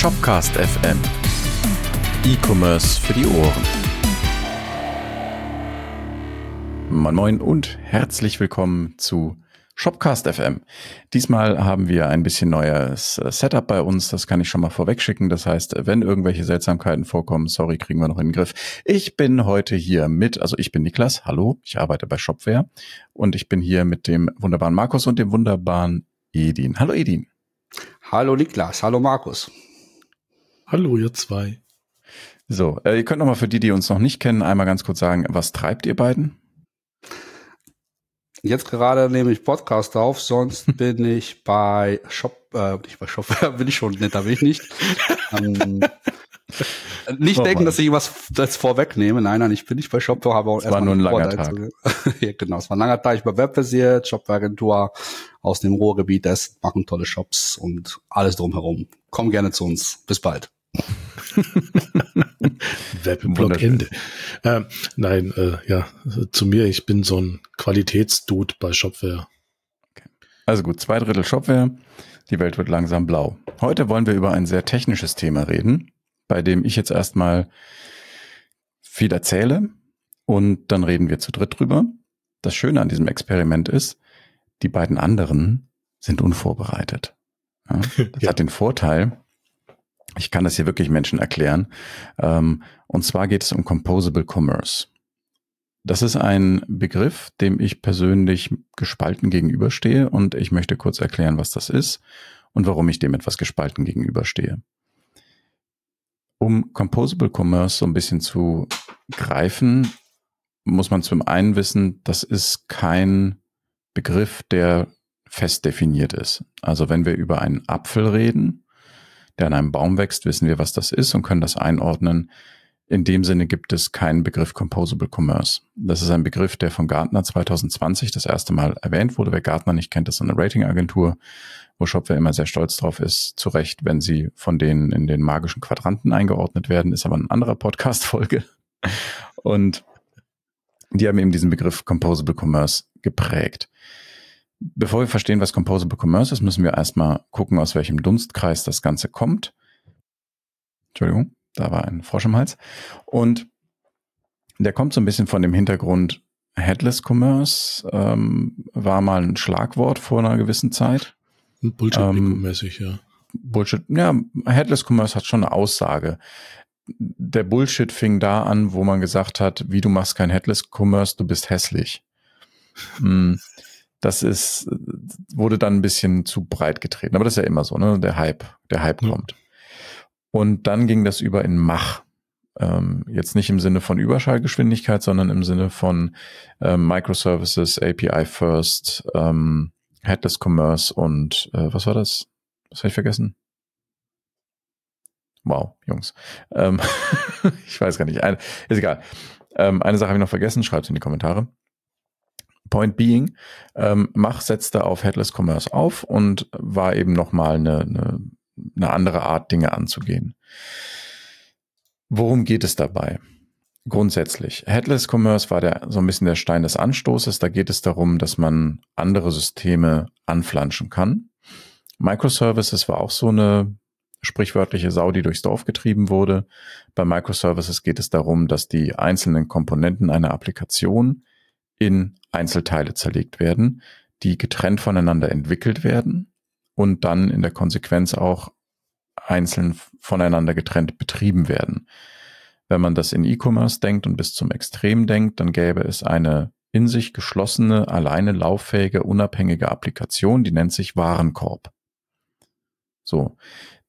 Shopcast FM. E-Commerce für die Ohren. Moin Moin und herzlich willkommen zu Shopcast FM. Diesmal haben wir ein bisschen neues äh, Setup bei uns, das kann ich schon mal vorweg schicken. Das heißt, wenn irgendwelche Seltsamkeiten vorkommen, sorry, kriegen wir noch in den Griff. Ich bin heute hier mit, also ich bin Niklas, hallo, ich arbeite bei Shopware und ich bin hier mit dem wunderbaren Markus und dem wunderbaren Edin. Hallo Edin. Hallo Niklas, hallo Markus. Hallo ihr zwei. So, äh, ihr könnt noch mal für die, die uns noch nicht kennen, einmal ganz kurz sagen, was treibt ihr beiden? Jetzt gerade nehme ich Podcast auf, sonst bin ich bei Shop, äh, nicht bei Shop, bin ich schon, da bin ich nicht. ähm, nicht oh, denken, Mann. dass ich was das vorwegnehme. Nein, nein, ich bin nicht bei Shopware, habe auch Es war nur ein langer Tag. ja, genau, es war ein langer Tag. Ich war webbasiert, Shopware-Agentur aus dem Ruhrgebiet, das machen tolle Shops und alles drumherum. Komm gerne zu uns. Bis bald. Webblock Ende. Äh, nein, äh, ja, zu mir, ich bin so ein Qualitätsdude bei Shopware. Okay. Also gut, zwei Drittel Shopware, die Welt wird langsam blau. Heute wollen wir über ein sehr technisches Thema reden, bei dem ich jetzt erstmal viel erzähle und dann reden wir zu dritt drüber. Das Schöne an diesem Experiment ist, die beiden anderen sind unvorbereitet. Ja, das ja. hat den Vorteil, ich kann das hier wirklich Menschen erklären. Ähm, und zwar geht es um Composable Commerce. Das ist ein Begriff, dem ich persönlich gespalten gegenüberstehe und ich möchte kurz erklären, was das ist und warum ich dem etwas gespalten gegenüberstehe. Um Composable Commerce so ein bisschen zu greifen, muss man zum einen wissen, das ist kein Begriff, der fest definiert ist. Also wenn wir über einen Apfel reden, der an einem Baum wächst, wissen wir, was das ist und können das einordnen. In dem Sinne gibt es keinen Begriff Composable Commerce. Das ist ein Begriff, der von Gartner 2020 das erste Mal erwähnt wurde. Wer Gartner nicht kennt, das ist eine Ratingagentur, wo Shopware immer sehr stolz drauf ist. Zu Recht, wenn sie von denen in den magischen Quadranten eingeordnet werden, ist aber ein anderer Podcast-Folge. Und die haben eben diesen Begriff Composable Commerce geprägt. Bevor wir verstehen, was Composable Commerce ist, müssen wir erstmal gucken, aus welchem Dunstkreis das Ganze kommt. Entschuldigung, da war ein Frosch im Hals. Und der kommt so ein bisschen von dem Hintergrund, Headless Commerce ähm, war mal ein Schlagwort vor einer gewissen Zeit. Bullshit-mäßig, ähm, ja. Bullshit, ja, Headless Commerce hat schon eine Aussage. Der Bullshit fing da an, wo man gesagt hat, wie du machst kein Headless Commerce, du bist hässlich. mm das ist, wurde dann ein bisschen zu breit getreten. Aber das ist ja immer so, ne? Der Hype, der Hype ja. kommt. Und dann ging das über in Mach. Ähm, jetzt nicht im Sinne von Überschallgeschwindigkeit, sondern im Sinne von ähm, Microservices, API First, ähm, Headless Commerce und äh, was war das? Was habe ich vergessen? Wow, Jungs. Ähm, ich weiß gar nicht. Ein, ist egal. Ähm, eine Sache habe ich noch vergessen, schreibt in die Kommentare. Point being, ähm, Mach setzte auf Headless Commerce auf und war eben nochmal eine, eine, eine andere Art, Dinge anzugehen. Worum geht es dabei? Grundsätzlich. Headless Commerce war der, so ein bisschen der Stein des Anstoßes. Da geht es darum, dass man andere Systeme anflanschen kann. Microservices war auch so eine sprichwörtliche Sau, die durchs Dorf getrieben wurde. Bei Microservices geht es darum, dass die einzelnen Komponenten einer Applikation in Einzelteile zerlegt werden, die getrennt voneinander entwickelt werden und dann in der Konsequenz auch einzeln voneinander getrennt betrieben werden. Wenn man das in E-Commerce denkt und bis zum Extrem denkt, dann gäbe es eine in sich geschlossene, alleine lauffähige, unabhängige Applikation, die nennt sich Warenkorb. So,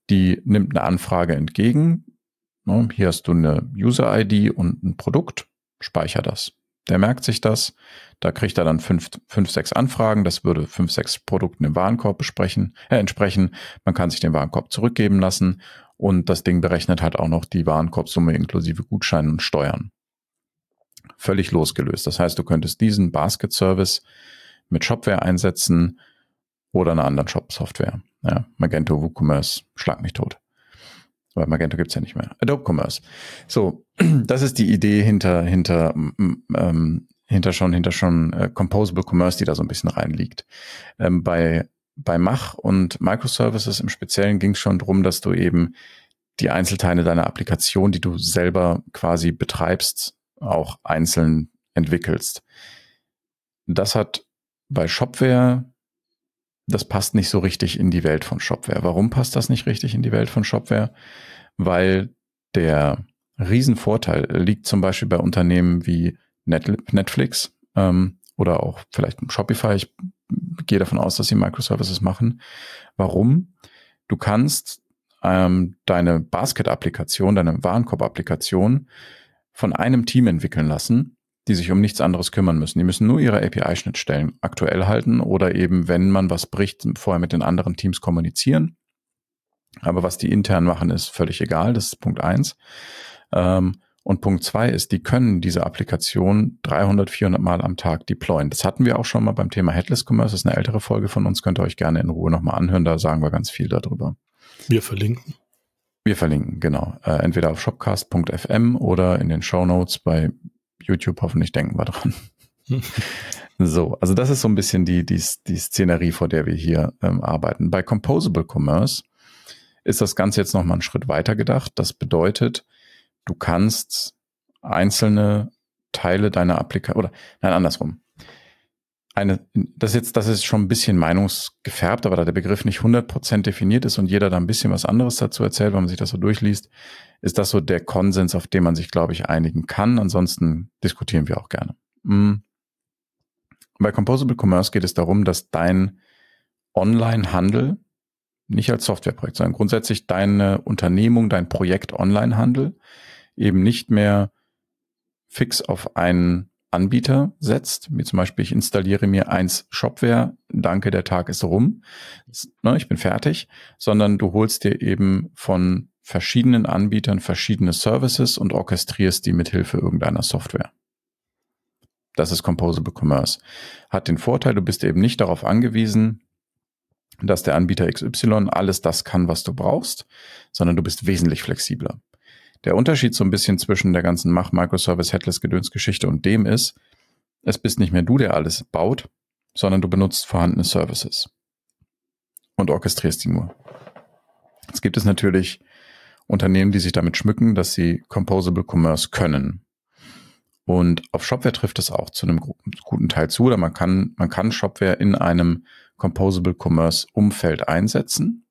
die nimmt eine Anfrage entgegen. Ne, hier hast du eine User-ID und ein Produkt, speicher das. Der merkt sich das. Da kriegt er dann fünf, fünf, sechs Anfragen. Das würde fünf, sechs Produkten im Warenkorb besprechen, äh, entsprechen. Man kann sich den Warenkorb zurückgeben lassen und das Ding berechnet halt auch noch die Warenkorbsumme inklusive Gutscheinen und Steuern. Völlig losgelöst. Das heißt, du könntest diesen Basket Service mit Shopware einsetzen oder einer anderen Shop-Software. Ja, Magento, WooCommerce, schlag mich tot. Weil Magento gibt's ja nicht mehr. Adobe Commerce. So, das ist die Idee hinter, hinter, ähm, hinter schon, hinter schon äh, Composable Commerce, die da so ein bisschen reinliegt. Ähm, bei, bei Mach und Microservices im Speziellen ging es schon drum, dass du eben die Einzelteile deiner Applikation, die du selber quasi betreibst, auch einzeln entwickelst. Das hat bei Shopware, das passt nicht so richtig in die Welt von Shopware. Warum passt das nicht richtig in die Welt von Shopware? Weil der Riesenvorteil liegt zum Beispiel bei Unternehmen wie Netflix ähm, oder auch vielleicht Shopify. Ich gehe davon aus, dass sie Microservices machen. Warum? Du kannst ähm, deine Basket-Applikation, deine Warenkorb-Applikation von einem Team entwickeln lassen, die sich um nichts anderes kümmern müssen. Die müssen nur ihre API-Schnittstellen aktuell halten oder eben, wenn man was bricht, vorher mit den anderen Teams kommunizieren. Aber was die intern machen, ist völlig egal. Das ist Punkt eins. Ähm, und Punkt zwei ist, die können diese Applikation 300, 400 Mal am Tag deployen. Das hatten wir auch schon mal beim Thema Headless Commerce. Das ist eine ältere Folge von uns. Könnt ihr euch gerne in Ruhe nochmal anhören. Da sagen wir ganz viel darüber. Wir verlinken. Wir verlinken, genau. Äh, entweder auf shopcast.fm oder in den Show Notes bei YouTube. Hoffentlich denken wir dran. so, also das ist so ein bisschen die, die, die Szenerie, vor der wir hier ähm, arbeiten. Bei Composable Commerce ist das Ganze jetzt nochmal einen Schritt weiter gedacht. Das bedeutet, du kannst einzelne Teile deiner Applikation, oder nein, andersrum. Eine, das jetzt, das ist schon ein bisschen meinungsgefärbt, aber da der Begriff nicht 100% definiert ist und jeder da ein bisschen was anderes dazu erzählt, wenn man sich das so durchliest, ist das so der Konsens, auf den man sich, glaube ich, einigen kann. Ansonsten diskutieren wir auch gerne. Mhm. Bei Composable Commerce geht es darum, dass dein Online-Handel nicht als Softwareprojekt, sondern grundsätzlich deine Unternehmung, dein Projekt Online-Handel eben nicht mehr fix auf einen Anbieter setzt, wie zum Beispiel ich installiere mir eins Shopware, danke, der Tag ist rum, ne, ich bin fertig, sondern du holst dir eben von verschiedenen Anbietern verschiedene Services und orchestrierst die mithilfe irgendeiner Software. Das ist Composable Commerce. Hat den Vorteil, du bist eben nicht darauf angewiesen, dass der Anbieter XY alles das kann, was du brauchst, sondern du bist wesentlich flexibler. Der Unterschied so ein bisschen zwischen der ganzen Mach Microservice Headless Gedönsgeschichte und dem ist, es bist nicht mehr du, der alles baut, sondern du benutzt vorhandene Services und orchestrierst die nur. Jetzt gibt es natürlich Unternehmen, die sich damit schmücken, dass sie Composable Commerce können. Und auf Shopware trifft es auch zu einem guten Teil zu, oder man kann, man kann Shopware in einem Composable Commerce Umfeld einsetzen,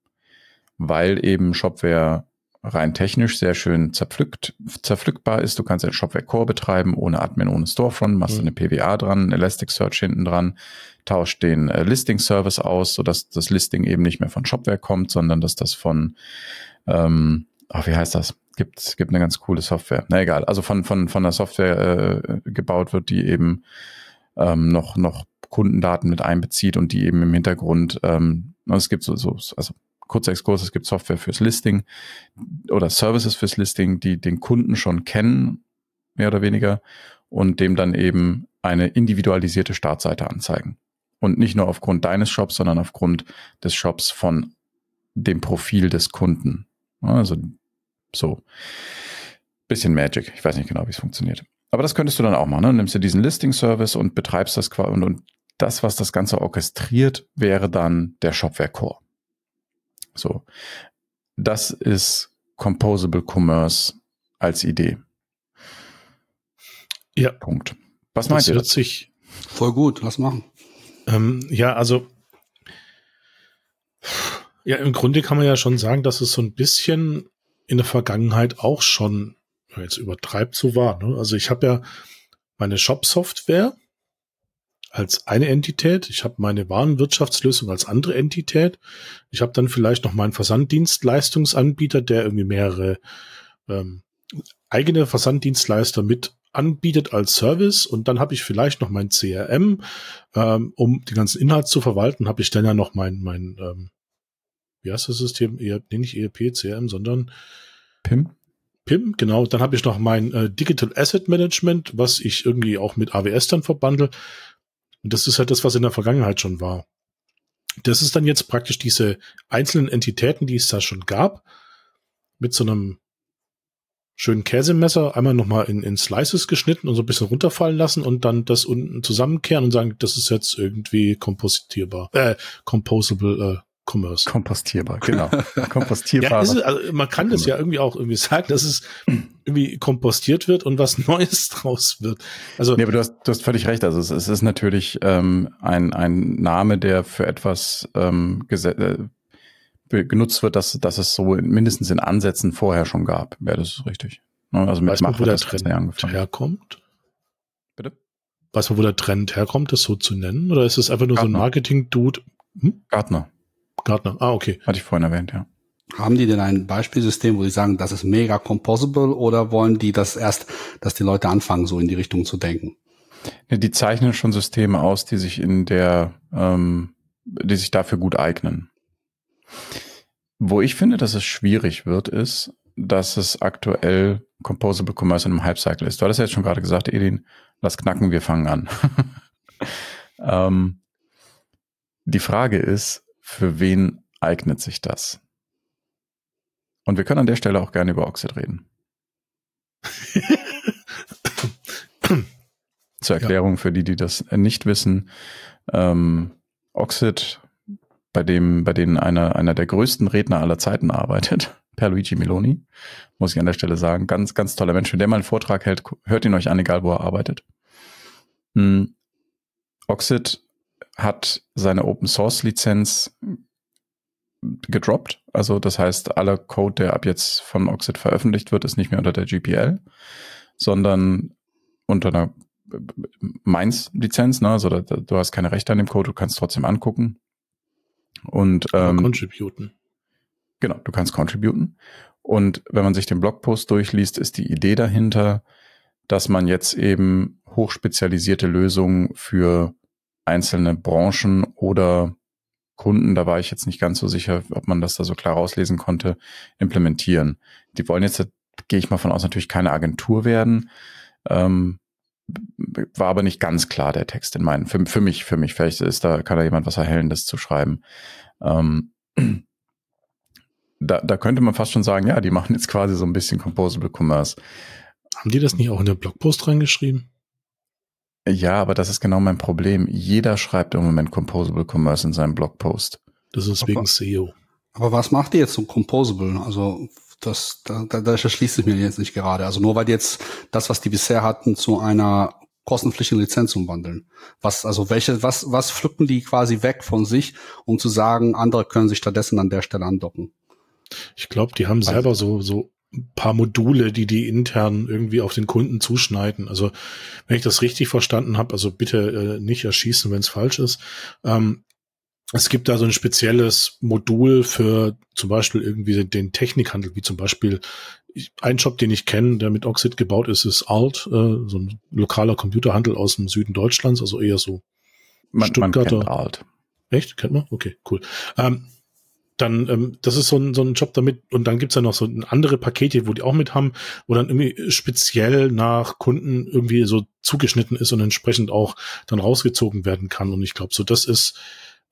weil eben Shopware rein technisch sehr schön zerpflückt, zerpflückbar ist. Du kannst ein Shopware Core betreiben, ohne Admin, ohne Storefront, machst mhm. eine PWA dran, Elasticsearch hinten dran, tauscht den äh, Listing-Service aus, sodass das Listing eben nicht mehr von Shopware kommt, sondern dass das von, ähm, ach, wie heißt das? Gibt, gibt eine ganz coole Software. Na egal, also von, von, von der Software äh, gebaut wird, die eben ähm, noch, noch Kundendaten mit einbezieht und die eben im Hintergrund, ähm, es gibt so, so also kurzer Exkurs, es gibt Software fürs Listing oder Services fürs Listing, die den Kunden schon kennen, mehr oder weniger, und dem dann eben eine individualisierte Startseite anzeigen. Und nicht nur aufgrund deines Shops, sondern aufgrund des Shops von dem Profil des Kunden. Also so bisschen Magic. Ich weiß nicht genau, wie es funktioniert. Aber das könntest du dann auch machen. Ne? Nimmst du diesen Listing-Service und betreibst das quasi und, und das, was das Ganze orchestriert, wäre dann der Shopware Core. So. Das ist Composable Commerce als Idee. Ja. Punkt. Was meint ihr? Das sich voll gut. Lass machen. Ähm, ja, also ja, im Grunde kann man ja schon sagen, dass es so ein bisschen in der Vergangenheit auch schon jetzt übertreibt so war. Ne? Also ich habe ja meine Shop-Software, als eine Entität. Ich habe meine Warenwirtschaftslösung als andere Entität. Ich habe dann vielleicht noch meinen Versanddienstleistungsanbieter, der irgendwie mehrere ähm, eigene Versanddienstleister mit anbietet als Service und dann habe ich vielleicht noch mein CRM, ähm, um die ganzen Inhalte zu verwalten, habe ich dann ja noch mein, mein ähm, wie heißt das System? ERP, nee, nicht ERP, CRM, sondern PIM. PIM, genau. Dann habe ich noch mein äh, Digital Asset Management, was ich irgendwie auch mit AWS dann verbandle. Und das ist halt das, was in der Vergangenheit schon war. Das ist dann jetzt praktisch diese einzelnen Entitäten, die es da schon gab, mit so einem schönen Käsemesser einmal nochmal in, in Slices geschnitten und so ein bisschen runterfallen lassen und dann das unten zusammenkehren und sagen, das ist jetzt irgendwie kompositierbar, äh, composable, Commerce. Kompostierbar, genau. Kompostierbar. ja, also man kann das ja irgendwie auch irgendwie sagen, dass es irgendwie kompostiert wird und was Neues draus wird. Also nee, aber du hast, du hast völlig recht. Also es, es ist natürlich ähm, ein, ein Name, der für etwas ähm, äh, genutzt wird, dass, dass es so mindestens in Ansätzen vorher schon gab. Wäre das richtig? Ne, also mit weiß man, wo der Trend herkommt? Bitte? Weiß man, wo der Trend herkommt, das so zu nennen? Oder ist es einfach nur Gartner. so ein Marketing-Dude? Hm? Gartner. Gartner, ah, okay. Hatte ich vorhin erwähnt, ja. Haben die denn ein Beispielsystem, wo sie sagen, das ist mega composable oder wollen die das erst, dass die Leute anfangen, so in die Richtung zu denken? Die zeichnen schon Systeme aus, die sich in der, ähm, die sich dafür gut eignen. Wo ich finde, dass es schwierig wird, ist, dass es aktuell Composable Commerce in einem Hype-Cycle ist. Du hattest ja jetzt schon gerade gesagt, Edin, lass knacken, wir fangen an. ähm, die Frage ist, für wen eignet sich das? Und wir können an der Stelle auch gerne über Oxid reden. Zur Erklärung ja. für die, die das nicht wissen. Ähm, Oxid, bei dem, bei denen einer, einer der größten Redner aller Zeiten arbeitet, Luigi Meloni, muss ich an der Stelle sagen. Ganz, ganz toller Mensch. Wenn der mal einen Vortrag hält, hört ihn euch an, egal wo er arbeitet. Hm. Oxid hat seine Open Source Lizenz gedroppt. Also das heißt, aller Code, der ab jetzt von Oxid veröffentlicht wird, ist nicht mehr unter der GPL, sondern unter einer Mainz-Lizenz. Ne? Also da, du hast keine Rechte an dem Code, du kannst trotzdem angucken. Und ähm, contributen. Genau, du kannst contributen. Und wenn man sich den Blogpost durchliest, ist die Idee dahinter, dass man jetzt eben hochspezialisierte Lösungen für einzelne Branchen oder Kunden, da war ich jetzt nicht ganz so sicher, ob man das da so klar rauslesen konnte, implementieren. Die wollen jetzt, gehe ich mal von aus, natürlich keine Agentur werden. Ähm, war aber nicht ganz klar der Text in meinen. Für, für mich, für mich, vielleicht ist da, kann da jemand was Erhellendes zu schreiben. Ähm, da, da könnte man fast schon sagen, ja, die machen jetzt quasi so ein bisschen Composable Commerce. Haben die das nicht auch in den Blogpost reingeschrieben? Ja, aber das ist genau mein Problem. Jeder schreibt im Moment Composable Commerce in seinem Blogpost. Das ist wegen aber, SEO. Aber was macht ihr jetzt so Composable? Also das, da, da, das schließt sich mir jetzt nicht gerade. Also nur weil die jetzt das, was die bisher hatten, zu einer kostenpflichtigen Lizenz umwandeln. Was, also welche, was, was pflücken die quasi weg von sich, um zu sagen, andere können sich stattdessen an der Stelle andocken? Ich glaube, die haben selber so, so paar Module, die die intern irgendwie auf den Kunden zuschneiden. Also wenn ich das richtig verstanden habe, also bitte äh, nicht erschießen, wenn es falsch ist. Ähm, es gibt da so ein spezielles Modul für zum Beispiel irgendwie den Technikhandel, wie zum Beispiel ein Shop, den ich kenne, der mit Oxid gebaut ist, ist Alt, äh, so ein lokaler Computerhandel aus dem Süden Deutschlands, also eher so man, Stuttgarter. Man kennt Alt. Echt? Kennt man? Okay, cool. Ähm, dann, ähm, das ist so ein, so ein Job damit. Und dann gibt's ja noch so andere Pakete, wo die auch mit haben, wo dann irgendwie speziell nach Kunden irgendwie so zugeschnitten ist und entsprechend auch dann rausgezogen werden kann. Und ich glaube, so das ist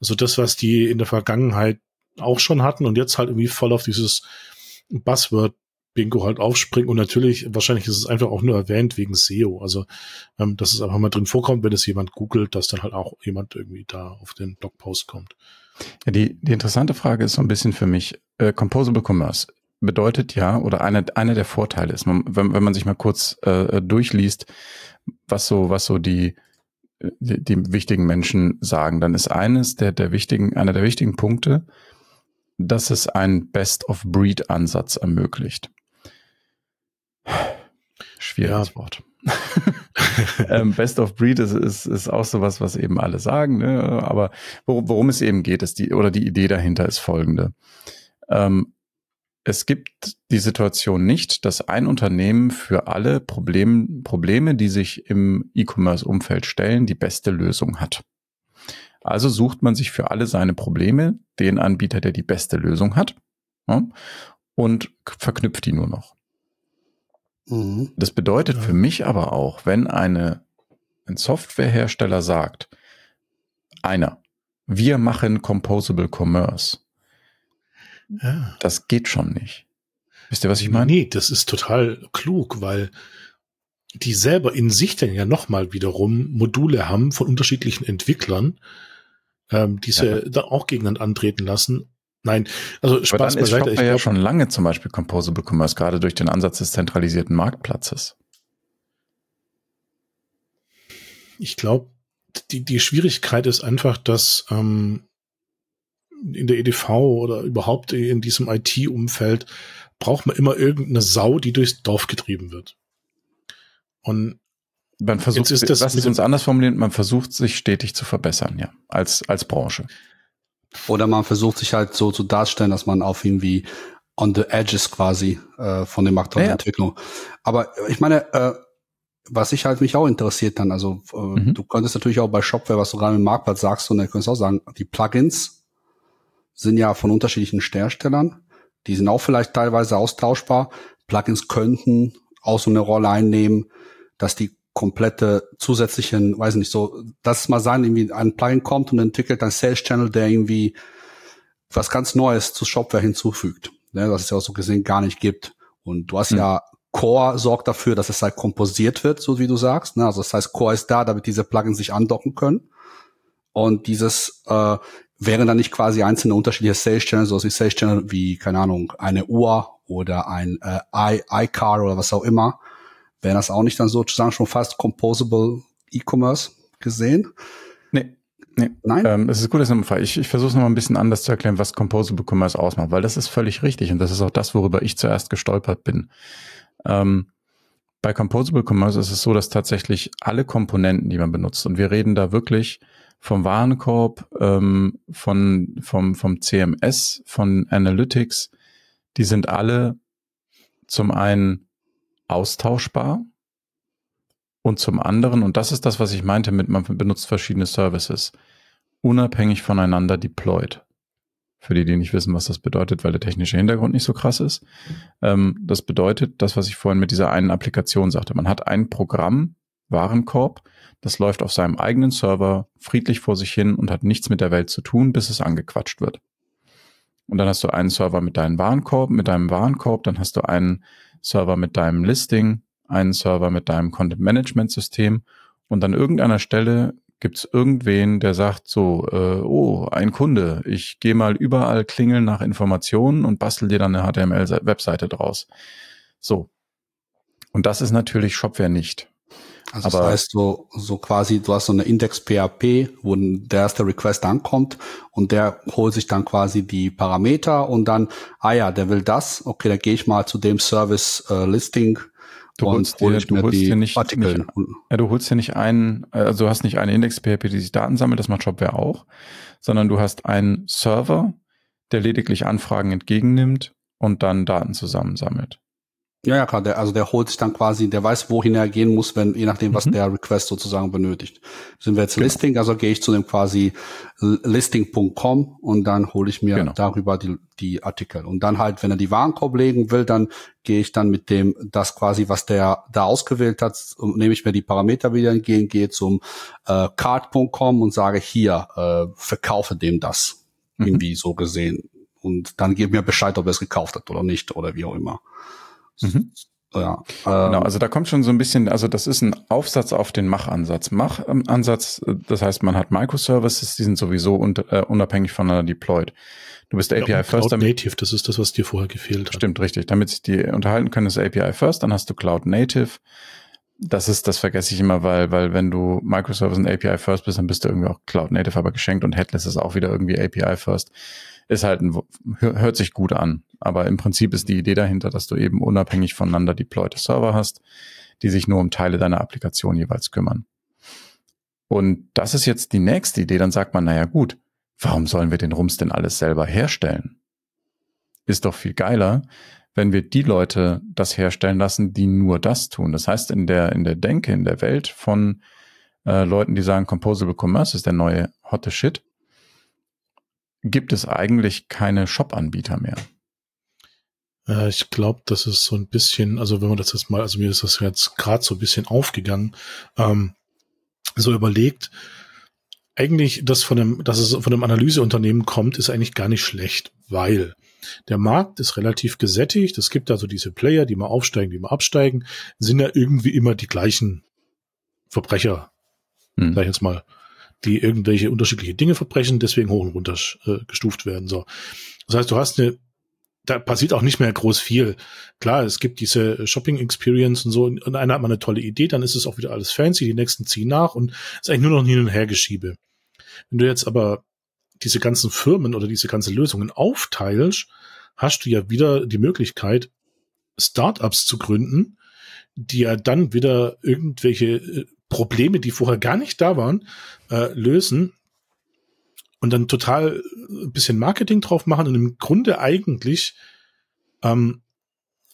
also das, was die in der Vergangenheit auch schon hatten und jetzt halt irgendwie voll auf dieses Buzzword Bingo halt aufspringen und natürlich, wahrscheinlich ist es einfach auch nur erwähnt wegen SEO. Also, ähm, dass es einfach mal drin vorkommt, wenn es jemand googelt, dass dann halt auch jemand irgendwie da auf den Blogpost kommt. Ja, die, die interessante Frage ist so ein bisschen für mich, äh, Composable Commerce bedeutet ja, oder einer einer der Vorteile ist, man, wenn, wenn man sich mal kurz äh, durchliest, was so, was so die, die, die wichtigen Menschen sagen, dann ist eines der, der wichtigen, einer der wichtigen Punkte, dass es einen Best-of-Breed-Ansatz ermöglicht. Schwieriges ja. Wort. ähm, Best of Breed ist, ist, ist auch sowas, was eben alle sagen. Ne? Aber worum, worum es eben geht, ist die, oder die Idee dahinter ist folgende. Ähm, es gibt die Situation nicht, dass ein Unternehmen für alle Problem, Probleme, die sich im E-Commerce-Umfeld stellen, die beste Lösung hat. Also sucht man sich für alle seine Probleme den Anbieter, der die beste Lösung hat ja, und verknüpft die nur noch. Mhm. Das bedeutet ja. für mich aber auch, wenn eine, ein Softwarehersteller sagt, einer, wir machen Composable Commerce, ja. das geht schon nicht. Wisst ihr, was ich meine? Nee, das ist total klug, weil die selber in sich dann ja nochmal wiederum Module haben von unterschiedlichen Entwicklern, ähm, diese ja. dann auch gegeneinander antreten lassen. Nein, also Spaß Aber dann ist beiseite. ja schon lange zum Beispiel Composable Commerce, gerade durch den Ansatz des zentralisierten Marktplatzes. Ich glaube, die, die Schwierigkeit ist einfach, dass ähm, in der EDV oder überhaupt in diesem IT-Umfeld braucht man immer irgendeine Sau, die durchs Dorf getrieben wird. Und man versucht, ist das, lass es uns anders formulieren, man versucht sich stetig zu verbessern, ja, als, als Branche. Oder man versucht sich halt so zu darstellen, dass man auf irgendwie on the edges quasi äh, von der aktuellen ja, Entwicklung. Aber ich meine, äh, was ich halt mich auch interessiert dann, also äh, mhm. du könntest natürlich auch bei Shopware, was du gerade im Marktplatz sagst, und dann könntest auch sagen, die Plugins sind ja von unterschiedlichen Herstellern. Die sind auch vielleicht teilweise austauschbar. Plugins könnten auch so eine Rolle einnehmen, dass die komplette zusätzlichen, weiß nicht, so, dass es mal sein, irgendwie ein Plugin kommt und entwickelt ein Sales Channel, der irgendwie was ganz Neues zu Shopware hinzufügt. Ne, was es ja auch so gesehen gar nicht gibt. Und du hast mhm. ja Core sorgt dafür, dass es halt komposiert wird, so wie du sagst. Ne? Also das heißt, Core ist da, damit diese Plugins sich andocken können. Und dieses äh, wären dann nicht quasi einzelne unterschiedliche Sales Channels, so wie Sales Channel wie, keine Ahnung, eine Uhr oder ein äh, iCar oder was auch immer, wäre das auch nicht dann sozusagen schon fast Composable E-Commerce gesehen? Nee. Nee. Nein. Ähm, es ist gut, dass du Ich, ich versuche es nochmal ein bisschen anders zu erklären, was Composable Commerce ausmacht, weil das ist völlig richtig und das ist auch das, worüber ich zuerst gestolpert bin. Ähm, bei Composable Commerce ist es so, dass tatsächlich alle Komponenten, die man benutzt, und wir reden da wirklich vom Warenkorb, ähm, von, vom, vom CMS, von Analytics, die sind alle zum einen austauschbar und zum anderen, und das ist das, was ich meinte mit, man benutzt verschiedene Services, unabhängig voneinander deployed. Für die, die nicht wissen, was das bedeutet, weil der technische Hintergrund nicht so krass ist. Ähm, das bedeutet, das, was ich vorhin mit dieser einen Applikation sagte. Man hat ein Programm, Warenkorb, das läuft auf seinem eigenen Server friedlich vor sich hin und hat nichts mit der Welt zu tun, bis es angequatscht wird. Und dann hast du einen Server mit deinem Warenkorb, mit deinem Warenkorb, dann hast du einen Server mit deinem Listing, einen Server mit deinem Content Management System und an irgendeiner Stelle gibt es irgendwen, der sagt so, äh, oh, ein Kunde, ich gehe mal überall klingeln nach Informationen und bastel dir dann eine HTML-Webseite draus. So. Und das ist natürlich Shopware nicht. Also Aber das heißt so, so quasi, du hast so eine Index PHP, wo der erste Request ankommt und der holt sich dann quasi die Parameter und dann, ah ja, der will das, okay, dann gehe ich mal zu dem Service äh, Listing Du holst dir, du holst dir nicht, nicht, ja, du holst dir nicht einen, also du hast nicht eine Index-PHP, die sich Daten sammelt, das macht Shopware auch, sondern du hast einen Server, der lediglich Anfragen entgegennimmt und dann Daten zusammensammelt. Ja, ja, klar. Der, also der holt sich dann quasi, der weiß, wohin er gehen muss, wenn, je nachdem, was mhm. der Request sozusagen benötigt. Sind wir jetzt genau. Listing, also gehe ich zu dem quasi listing.com und dann hole ich mir genau. darüber die, die Artikel. Und dann halt, wenn er die Warenkorb legen will, dann gehe ich dann mit dem, das quasi, was der da ausgewählt hat, nehme ich mir die Parameter wieder entgegen, gehe zum äh, card.com und sage hier, äh, verkaufe dem das. Mhm. Irgendwie so gesehen. Und dann gib mir Bescheid, ob er es gekauft hat oder nicht oder wie auch immer. Mhm. Ja, ähm, genau, also da kommt schon so ein bisschen, also das ist ein Aufsatz auf den Machansatz. Machansatz, das heißt, man hat Microservices, die sind sowieso unter, äh, unabhängig voneinander deployed. Du bist API ja, First. Cloud Native, das ist das, was dir vorher gefehlt hat. Stimmt, richtig. Damit sich die unterhalten können, ist API First, dann hast du Cloud Native. Das ist, das vergesse ich immer, weil, weil wenn du Microservice und API First bist, dann bist du irgendwie auch Cloud Native aber geschenkt und Headless ist auch wieder irgendwie API First ist halt ein, hört sich gut an. Aber im Prinzip ist die Idee dahinter, dass du eben unabhängig voneinander deployte Server hast, die sich nur um Teile deiner Applikation jeweils kümmern. Und das ist jetzt die nächste Idee. Dann sagt man, naja gut, warum sollen wir den Rums denn alles selber herstellen? Ist doch viel geiler, wenn wir die Leute das herstellen lassen, die nur das tun. Das heißt, in der, in der Denke, in der Welt von äh, Leuten, die sagen, Composable Commerce ist der neue hotte Shit, gibt es eigentlich keine Shop-Anbieter mehr. Äh, ich glaube, das ist so ein bisschen, also wenn man das jetzt mal, also mir ist das jetzt gerade so ein bisschen aufgegangen, ähm, so überlegt, eigentlich, dass von dem, dass es von einem Analyseunternehmen kommt, ist eigentlich gar nicht schlecht, weil der Markt ist relativ gesättigt. Es gibt also diese Player, die mal aufsteigen, die mal absteigen, sind ja irgendwie immer die gleichen Verbrecher, hm. sag ich jetzt mal. Die irgendwelche unterschiedliche Dinge verbrechen, deswegen hoch und runter äh, gestuft werden. So. Das heißt, du hast eine, da passiert auch nicht mehr groß viel. Klar, es gibt diese Shopping Experience und so, und einer hat mal eine tolle Idee, dann ist es auch wieder alles fancy, die nächsten ziehen nach und ist eigentlich nur noch hin und her geschiebe. Wenn du jetzt aber diese ganzen Firmen oder diese ganzen Lösungen aufteilst, hast du ja wieder die Möglichkeit, Startups zu gründen, die ja dann wieder irgendwelche äh, Probleme, die vorher gar nicht da waren, äh, lösen und dann total ein bisschen Marketing drauf machen und im Grunde eigentlich ähm,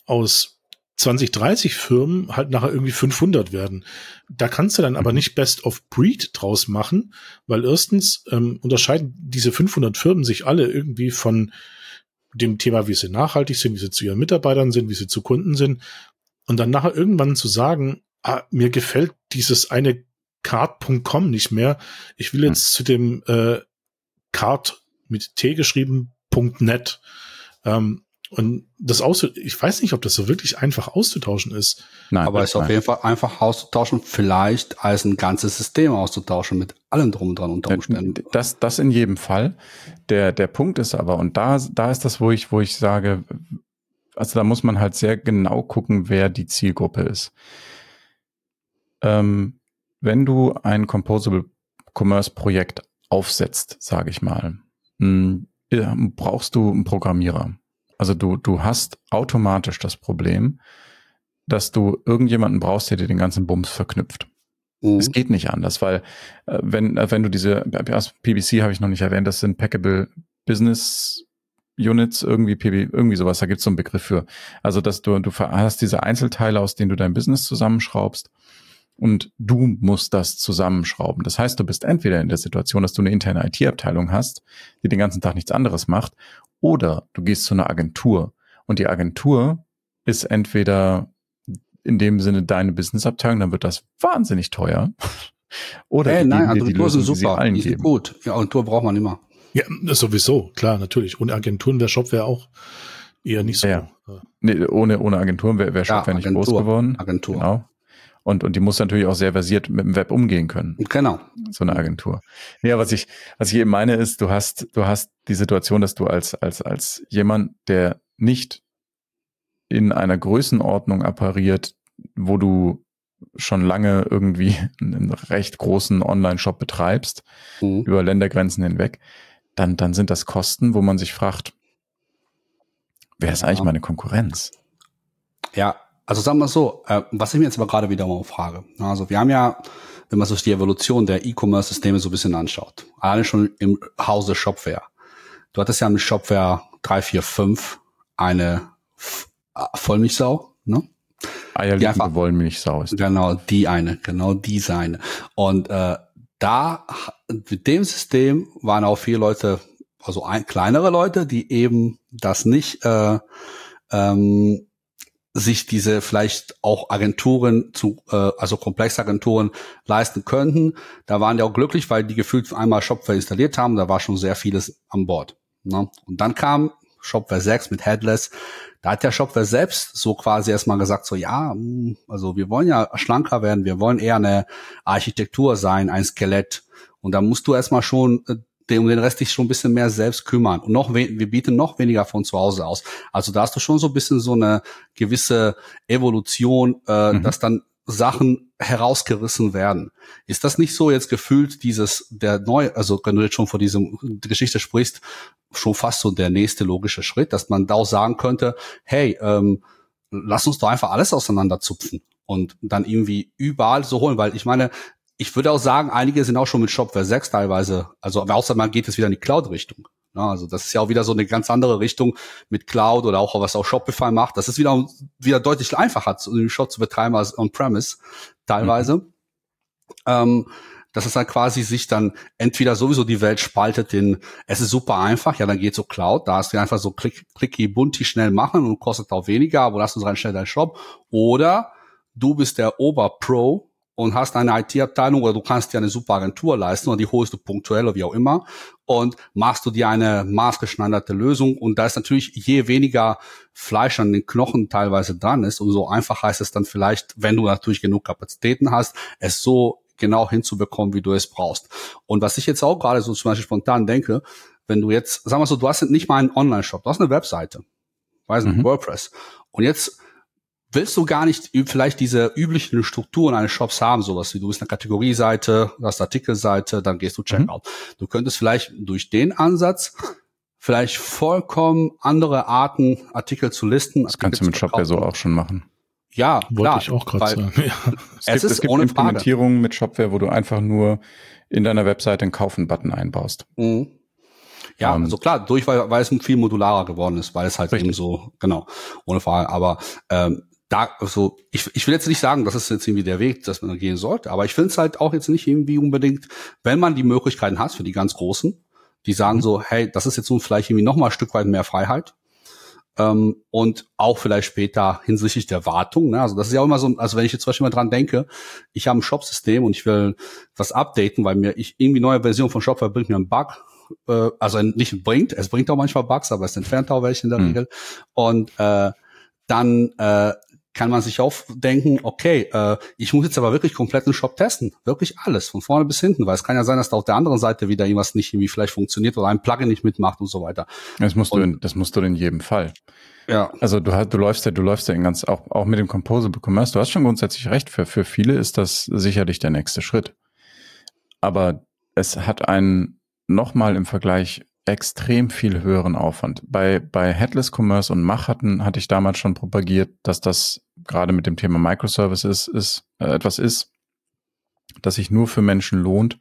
aus 20, 30 Firmen halt nachher irgendwie 500 werden. Da kannst du dann aber mhm. nicht Best of Breed draus machen, weil erstens ähm, unterscheiden diese 500 Firmen sich alle irgendwie von dem Thema, wie sie nachhaltig sind, wie sie zu ihren Mitarbeitern sind, wie sie zu Kunden sind. Und dann nachher irgendwann zu sagen, ah, mir gefällt dieses eine Card.com nicht mehr. Ich will jetzt hm. zu dem äh, Card mit T geschrieben, .net. Ähm, und das aus, ich weiß nicht, ob das so wirklich einfach auszutauschen ist. Nein, aber es ist auf jeden Fall einfach auszutauschen, vielleicht als ein ganzes System auszutauschen mit allem drum und dran unter äh, Umständen. Das, das in jedem Fall. Der, der Punkt ist aber, und da, da ist das, wo ich, wo ich sage, also da muss man halt sehr genau gucken, wer die Zielgruppe ist. Ähm, wenn du ein Composable Commerce Projekt aufsetzt, sage ich mal, hm, brauchst du einen Programmierer. Also du, du hast automatisch das Problem, dass du irgendjemanden brauchst, der dir den ganzen Bums verknüpft. Mhm. Es geht nicht anders, weil äh, wenn, äh, wenn du diese, PBC habe ich noch nicht erwähnt, das sind Packable Business Units, irgendwie PB, irgendwie sowas, da gibt es so einen Begriff für. Also, dass du, du hast diese Einzelteile, aus denen du dein Business zusammenschraubst und du musst das zusammenschrauben. Das heißt, du bist entweder in der Situation, dass du eine interne IT-Abteilung hast, die den ganzen Tag nichts anderes macht, oder du gehst zu einer Agentur und die Agentur ist entweder in dem Sinne deine Business-Abteilung, dann wird das wahnsinnig teuer. Oder hey, nein, Agentur sind super, die sind gut. Ja, Agentur braucht man immer. Ja, sowieso, klar, natürlich. Ohne Agenturen wäre Shopware auch eher nicht so. Ja. Nee, ohne, ohne Agenturen wäre wär Shopware ja, nicht groß geworden. Agentur. Genau. Und, und die muss natürlich auch sehr versiert mit dem Web umgehen können. Genau. So eine Agentur. Ja, was ich, was ich eben meine ist, du hast, du hast die Situation, dass du als, als, als jemand, der nicht in einer Größenordnung appariert, wo du schon lange irgendwie einen recht großen Online-Shop betreibst, mhm. über Ländergrenzen hinweg, dann, dann sind das Kosten, wo man sich fragt, wer ist eigentlich meine Konkurrenz? Ja, also sagen wir so, äh, was ich mir jetzt aber gerade wieder mal frage. Also wir haben ja, wenn man sich die Evolution der E-Commerce-Systeme so ein bisschen anschaut, alleine schon im Hause Shopware. Du hattest ja mit Shopware 3, 4, 5 eine äh, Vollmilchsau, ne? Eierlegende Wollmilchsau ist. Genau, die eine, genau diese eine. Und äh, da, mit dem System waren auch viele Leute, also ein, kleinere Leute, die eben das nicht äh, ähm, sich diese vielleicht auch Agenturen zu, äh, also Komplexagenturen leisten könnten. Da waren die auch glücklich, weil die gefühlt einmal Shopware installiert haben, da war schon sehr vieles an Bord. Ne? Und dann kam Shopware 6 mit Headless. Da hat der Shopware selbst so quasi erstmal gesagt, so ja, hm, also wir wollen ja schlanker werden, wir wollen eher eine Architektur sein, ein Skelett. Und da musst du erstmal schon äh, um den Rest dich schon ein bisschen mehr selbst kümmern. Und noch wir bieten noch weniger von zu Hause aus. Also da hast du schon so ein bisschen so eine gewisse Evolution, äh, mhm. dass dann Sachen herausgerissen werden. Ist das nicht so jetzt gefühlt dieses der neue, also wenn du jetzt schon vor diesem die Geschichte sprichst, schon fast so der nächste logische Schritt, dass man da auch sagen könnte, hey, ähm, lass uns doch einfach alles auseinanderzupfen und dann irgendwie überall so holen, weil ich meine, ich würde auch sagen, einige sind auch schon mit Shopware 6 teilweise, also außer man geht es wieder in die Cloud-Richtung. Ja, also das ist ja auch wieder so eine ganz andere Richtung mit Cloud oder auch was auch Shopify macht. Das ist wieder, wieder deutlich einfacher, den Shop zu betreiben als on-premise teilweise. Mhm. Ähm, dass es dann quasi sich dann entweder sowieso die Welt spaltet in, es ist super einfach, ja, dann geht so Cloud, da hast du einfach so klick, clicky, bunti schnell machen und kostet auch weniger, aber lass uns rein schnell deinen Shop. Oder du bist der Oberpro und hast eine IT-Abteilung oder du kannst dir eine super Agentur leisten oder die holst du punktuell oder wie auch immer und machst du dir eine maßgeschneiderte Lösung und da ist natürlich je weniger Fleisch an den Knochen teilweise dran ist, umso einfacher ist es dann vielleicht, wenn du natürlich genug Kapazitäten hast, es so genau hinzubekommen, wie du es brauchst. Und was ich jetzt auch gerade so zum Beispiel spontan denke, wenn du jetzt, sagen wir so, du hast nicht mal einen Online-Shop, du hast eine Webseite, weiß nicht, mhm. WordPress. Und jetzt willst du gar nicht vielleicht diese üblichen Strukturen eines Shops haben, sowas wie du bist eine Kategorieseite, du hast Artikelseite, dann gehst du mhm. Checkout. Mhm. Du könntest vielleicht durch den Ansatz vielleicht vollkommen andere Arten Artikel zu listen. Das kannst du mit Shopware so auch schon machen. Ja, Wollte klar, ich auch gerade sagen. Ja. Es, es, gibt, ist es gibt ohne Implementierungen mit Shopware, wo du einfach nur in deiner Webseite einen Kaufen-Button einbaust. Mhm. Ja, ähm, also klar, durch, weil, weil es viel modularer geworden ist, weil es halt richtig. eben so, genau, ohne Frage. Aber ähm, da, also ich, ich will jetzt nicht sagen, das ist jetzt irgendwie der Weg, dass man gehen sollte, aber ich finde es halt auch jetzt nicht irgendwie unbedingt, wenn man die Möglichkeiten hat für die ganz Großen, die sagen mhm. so, hey, das ist jetzt nun vielleicht irgendwie noch mal ein Stück weit mehr Freiheit. Ähm, und auch vielleicht später hinsichtlich der Wartung. Ne? Also das ist ja auch immer so, also wenn ich jetzt zum Beispiel mal dran denke, ich habe ein Shop-System und ich will was updaten, weil mir ich irgendwie neue Version von Shopware bringt mir einen Bug, äh, also nicht bringt, es bringt auch manchmal Bugs, aber es entfernt auch welche in der mhm. Regel. Und äh, dann äh, kann man sich auch denken, okay, äh, ich muss jetzt aber wirklich komplett einen Shop testen. Wirklich alles, von vorne bis hinten, weil es kann ja sein, dass da auf der anderen Seite wieder irgendwas nicht irgendwie vielleicht funktioniert oder ein Plugin nicht mitmacht und so weiter. Das musst, und, du, in, das musst du in jedem Fall. Ja. Also du, du läufst ja, du läufst ja in ganz, auch, auch mit dem Composable Commerce, du hast schon grundsätzlich recht, für, für viele ist das sicherlich der nächste Schritt. Aber es hat einen nochmal im Vergleich extrem viel höheren Aufwand. Bei, bei Headless Commerce und Mach hatten, hatte ich damals schon propagiert, dass das gerade mit dem Thema Microservices ist, äh, etwas ist, das sich nur für Menschen lohnt,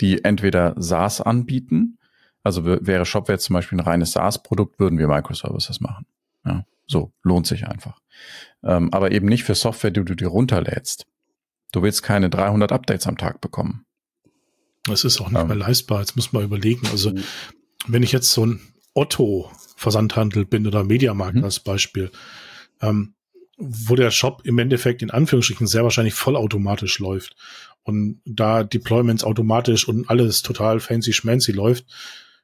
die entweder SaaS anbieten, also wäre Shopware zum Beispiel ein reines SaaS-Produkt, würden wir Microservices machen. Ja, so, lohnt sich einfach. Ähm, aber eben nicht für Software, die du dir runterlädst. Du willst keine 300 Updates am Tag bekommen. Das ist auch nicht ähm, mehr leistbar. Jetzt muss man überlegen. Also mhm wenn ich jetzt so ein Otto-Versandhandel bin oder Mediamarkt mhm. als Beispiel, ähm, wo der Shop im Endeffekt in Anführungsstrichen sehr wahrscheinlich vollautomatisch läuft und da Deployments automatisch und alles total fancy schmancy läuft,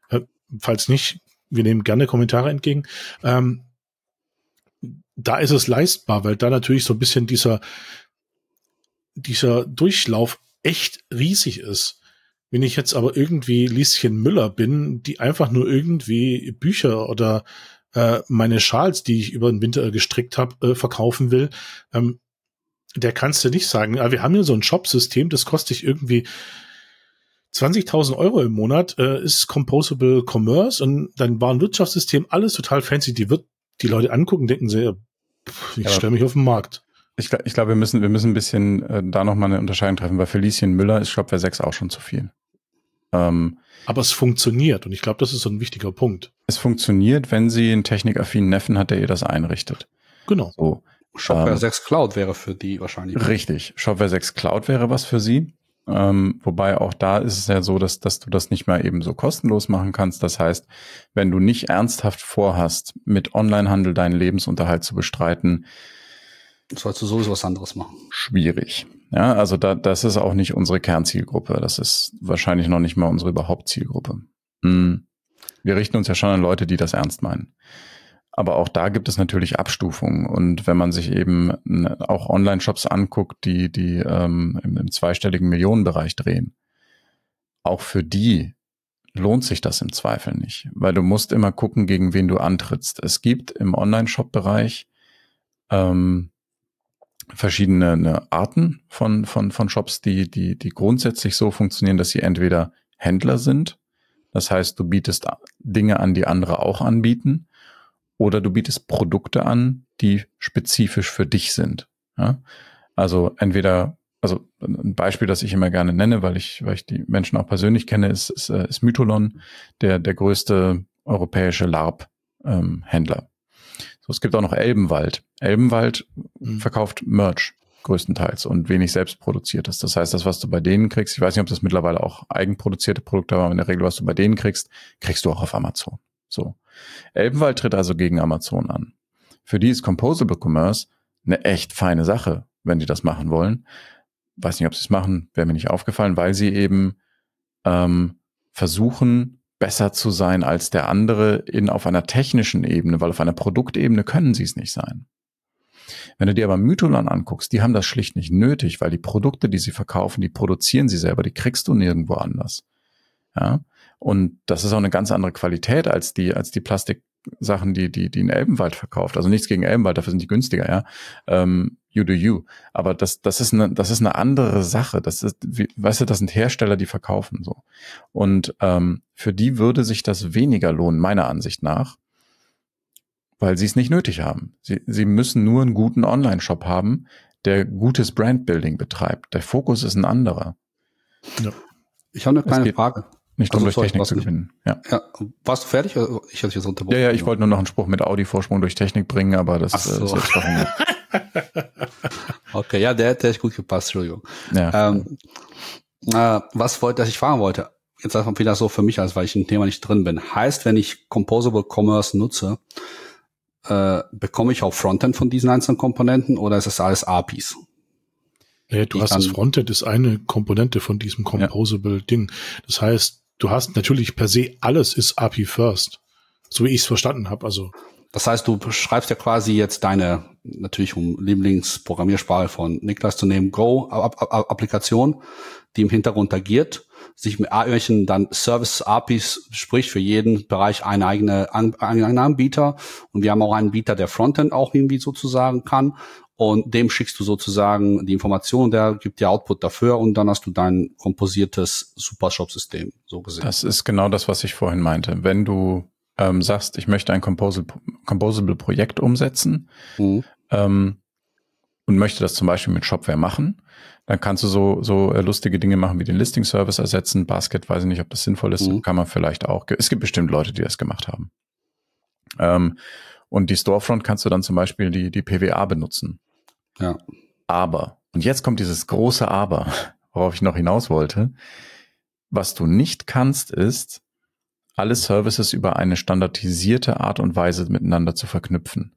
äh, falls nicht, wir nehmen gerne Kommentare entgegen, ähm, da ist es leistbar, weil da natürlich so ein bisschen dieser, dieser Durchlauf echt riesig ist. Wenn ich jetzt aber irgendwie Lieschen Müller bin, die einfach nur irgendwie Bücher oder äh, meine Schals, die ich über den Winter gestrickt habe, äh, verkaufen will, ähm, der kannst du nicht sagen, ah, wir haben hier so ein Shop-System, das kostet dich irgendwie 20.000 Euro im Monat, äh, ist Composable Commerce und dein Warenwirtschaftssystem, alles total fancy. Die wird die Leute angucken, denken sie, ich stelle mich auf den Markt. Ich, ich glaube, wir müssen, wir müssen ein bisschen äh, da nochmal eine Unterscheidung treffen, weil Felicien Müller ist Shopware 6 auch schon zu viel. Ähm, aber es funktioniert und ich glaube, das ist so ein wichtiger Punkt. Es funktioniert, wenn sie einen technikaffinen Neffen hat, der ihr das einrichtet. Genau. So, Shopware ähm, 6 Cloud wäre für die wahrscheinlich. Richtig. Shopware 6 Cloud wäre was für sie. Ähm, wobei auch da ist es ja so, dass, dass du das nicht mal eben so kostenlos machen kannst. Das heißt, wenn du nicht ernsthaft vorhast, mit Onlinehandel deinen Lebensunterhalt zu bestreiten, sollst du sowieso was anderes machen. Schwierig. Ja, also da, das ist auch nicht unsere Kernzielgruppe. Das ist wahrscheinlich noch nicht mal unsere Überhauptzielgruppe. Hm. Wir richten uns ja schon an Leute, die das ernst meinen. Aber auch da gibt es natürlich Abstufungen. Und wenn man sich eben auch Online-Shops anguckt, die, die ähm, im, im zweistelligen Millionenbereich drehen, auch für die lohnt sich das im Zweifel nicht, weil du musst immer gucken, gegen wen du antrittst. Es gibt im Online-Shop-Bereich ähm, verschiedene ne, Arten von, von, von Shops, die, die, die grundsätzlich so funktionieren, dass sie entweder Händler sind, das heißt, du bietest Dinge an, die andere auch anbieten, oder du bietest Produkte an, die spezifisch für dich sind. Ja? Also entweder, also ein Beispiel, das ich immer gerne nenne, weil ich, weil ich die Menschen auch persönlich kenne, ist, ist, äh, ist Mytholon, der, der größte europäische LARP-Händler. Ähm, so, es gibt auch noch Elbenwald. Elbenwald mhm. verkauft Merch größtenteils und wenig selbst produziertes. Das heißt, das, was du bei denen kriegst, ich weiß nicht, ob das mittlerweile auch eigenproduzierte Produkte haben, aber in der Regel, was du bei denen kriegst, kriegst du auch auf Amazon. So. Elbenwald tritt also gegen Amazon an. Für die ist Composable Commerce eine echt feine Sache, wenn die das machen wollen. Weiß nicht, ob sie es machen, wäre mir nicht aufgefallen, weil sie eben ähm, versuchen, besser zu sein als der andere in auf einer technischen Ebene, weil auf einer Produktebene können sie es nicht sein. Wenn du dir aber Mytholon anguckst, die haben das schlicht nicht nötig, weil die Produkte, die sie verkaufen, die produzieren sie selber, die kriegst du nirgendwo anders. Ja. Und das ist auch eine ganz andere Qualität als die, als die Plastiksachen, die, die, die in Elbenwald verkauft. Also nichts gegen Elbenwald, dafür sind die günstiger, ja. Ähm, you do you. Aber das, das ist eine, das ist eine andere Sache. Das ist, wie, weißt du, das sind Hersteller, die verkaufen so. Und ähm, für die würde sich das weniger lohnen, meiner Ansicht nach, weil sie es nicht nötig haben. Sie, sie müssen nur einen guten Online-Shop haben, der gutes Brandbuilding betreibt. Der Fokus ist ein anderer. Ja. Ich habe eine kleine Frage. Nicht um also, durch Technik zu gewinnen. Ja. ja. Warst du fertig? Ich hätte jetzt unterbrochen. Ja, ja, ich wollte nur noch einen Spruch mit Audi-Vorsprung durch Technik bringen, aber das so. ist jetzt doch Okay, ja, der hätte echt gut gepasst, Entschuldigung. Ja. Ähm, äh, was wollte, dass ich fragen wollte, jetzt einfach wieder so für mich, als weil ich im Thema nicht drin bin. Heißt, wenn ich Composable Commerce nutze, äh, bekomme ich auch Frontend von diesen einzelnen Komponenten oder ist das alles APIs? Ja, du hast das Frontend ist eine Komponente von diesem Composable ja. Ding. Das heißt, du hast natürlich per se alles ist API first, so wie ich es verstanden habe. Also das heißt, du schreibst ja quasi jetzt deine natürlich um Lieblingsprogrammiersprache von Niklas zu nehmen Go Applikation, die im Hintergrund agiert sich mit irgendwelchen dann Service APIs, sprich für jeden Bereich eine eigene, einen eigenen Anbieter. Und wir haben auch einen Anbieter, der Frontend auch irgendwie sozusagen kann. Und dem schickst du sozusagen die Information, der gibt dir Output dafür und dann hast du dein komposiertes Supershop-System, so gesehen. Das ist genau das, was ich vorhin meinte. Wenn du ähm, sagst, ich möchte ein Composable-Projekt umsetzen mhm. ähm, und möchte das zum Beispiel mit Shopware machen, dann kannst du so, so äh, lustige Dinge machen wie den Listing-Service ersetzen. Basket, weiß ich nicht, ob das sinnvoll ist. Mhm. Kann man vielleicht auch. Es gibt bestimmt Leute, die das gemacht haben. Ähm, und die Storefront kannst du dann zum Beispiel die, die PWA benutzen. Ja. Aber, und jetzt kommt dieses große Aber, worauf ich noch hinaus wollte. Was du nicht kannst, ist, alle Services über eine standardisierte Art und Weise miteinander zu verknüpfen.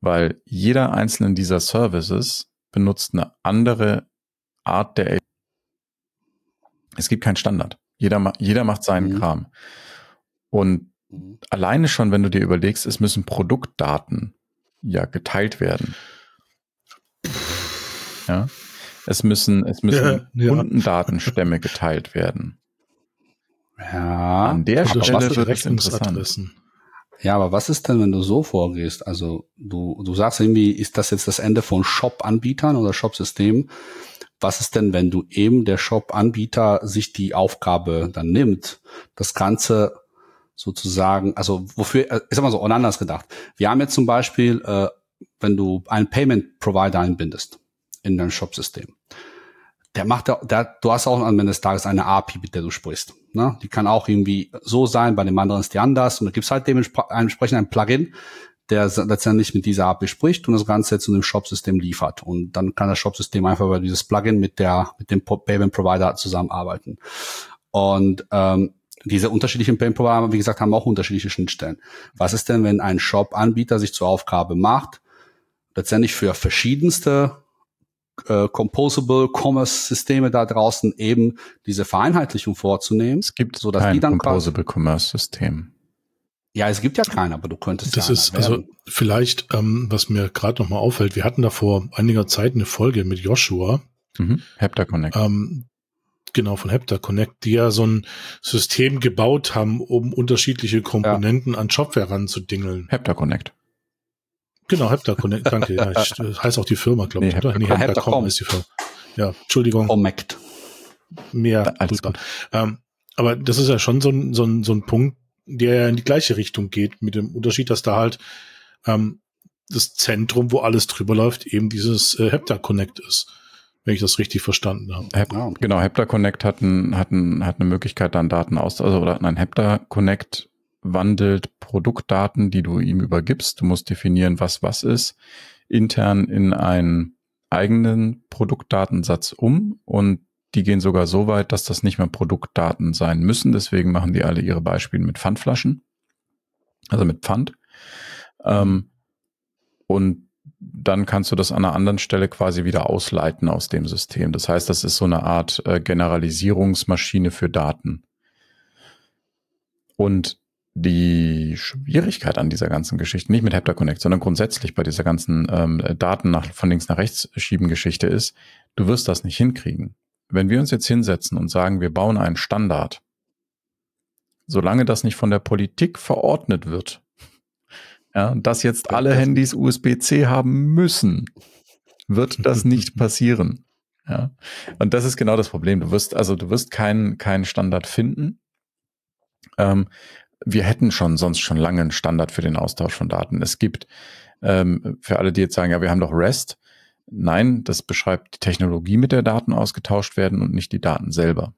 Weil jeder einzelne dieser Services benutzt eine andere Art der Es gibt keinen Standard. Jeder, jeder macht seinen mhm. Kram. Und mhm. alleine schon, wenn du dir überlegst, es müssen Produktdaten ja geteilt werden. Ja. Es müssen, es müssen ja, Kundendatenstämme geteilt werden. Ja. An der Stelle wird es interessant. Ja, aber was ist denn, wenn du so vorgehst? Also du, du sagst irgendwie, ist das jetzt das Ende von Shop-Anbietern oder Shop-Systemen? Was ist denn, wenn du eben der Shop-Anbieter sich die Aufgabe dann nimmt, das Ganze sozusagen, also wofür, äh, ich sag mal so, anders gedacht. Wir haben jetzt zum Beispiel, äh, wenn du einen Payment-Provider einbindest in dein Shop-System, der macht, der, der, du hast auch am Ende des Tages eine API, mit der du sprichst. Ne? Die kann auch irgendwie so sein, bei dem anderen ist die anders. Und da gibt's halt dementsprechend ein Plugin, der letztendlich mit dieser API spricht und das Ganze zu dem Shop-System liefert. Und dann kann das Shop-System einfach über dieses Plugin mit der, mit dem Payment-Provider zusammenarbeiten. Und ähm, diese unterschiedlichen Payment Provider, wie gesagt, haben auch unterschiedliche Schnittstellen. Was ist denn, wenn ein Shop-Anbieter sich zur Aufgabe macht, letztendlich für verschiedenste äh, Composable Commerce Systeme da draußen eben diese Vereinheitlichung vorzunehmen? Es gibt so dass kein die dann Composable Commerce System. Ja, es gibt ja keinen, aber du könntest das ja ist also vielleicht, ähm, was mir gerade noch mal auffällt. Wir hatten da vor einiger Zeit eine Folge mit Joshua, mhm. Hepta Connect. Ähm, genau von Hepta Connect, die ja so ein System gebaut haben, um unterschiedliche Komponenten ja. an Shopware ranzudingeln. Hepta Connect. Genau, Hepta Connect, danke. ja, ich, das heißt auch die Firma, glaube nee, ich? Nee, Hepta.com ist die Firma. Ja, Entschuldigung. Connect. Mehr drüber. Ähm, aber das ist ja schon so ein, so ein, so ein Punkt, der ja in die gleiche Richtung geht, mit dem Unterschied, dass da halt ähm, das Zentrum, wo alles drüber läuft, eben dieses äh, Hepta Connect ist wenn ich das richtig verstanden habe. Hep, genau, Hepta Connect hat, ein, hat, ein, hat eine Möglichkeit, dann Daten aus, also oder nein, Hepta Connect wandelt Produktdaten, die du ihm übergibst. Du musst definieren, was was ist, intern in einen eigenen Produktdatensatz um und die gehen sogar so weit, dass das nicht mehr Produktdaten sein müssen. Deswegen machen die alle ihre Beispiele mit Pfandflaschen, also mit Pfand. Ähm, und dann kannst du das an einer anderen Stelle quasi wieder ausleiten aus dem System. Das heißt, das ist so eine Art äh, Generalisierungsmaschine für Daten. Und Die Schwierigkeit an dieser ganzen Geschichte, nicht mit HeptaConnect, sondern grundsätzlich bei dieser ganzen ähm, Daten nach, von links nach rechts schieben Geschichte ist, du wirst das nicht hinkriegen. Wenn wir uns jetzt hinsetzen und sagen, wir bauen einen Standard, solange das nicht von der Politik verordnet wird, ja, dass jetzt alle Handys USB-C haben müssen, wird das nicht passieren. Ja. Und das ist genau das Problem. Du wirst, also du wirst keinen keinen Standard finden. Ähm, wir hätten schon sonst schon lange einen Standard für den Austausch von Daten. Es gibt ähm, für alle, die jetzt sagen, ja, wir haben doch REST. Nein, das beschreibt die Technologie, mit der Daten ausgetauscht werden und nicht die Daten selber.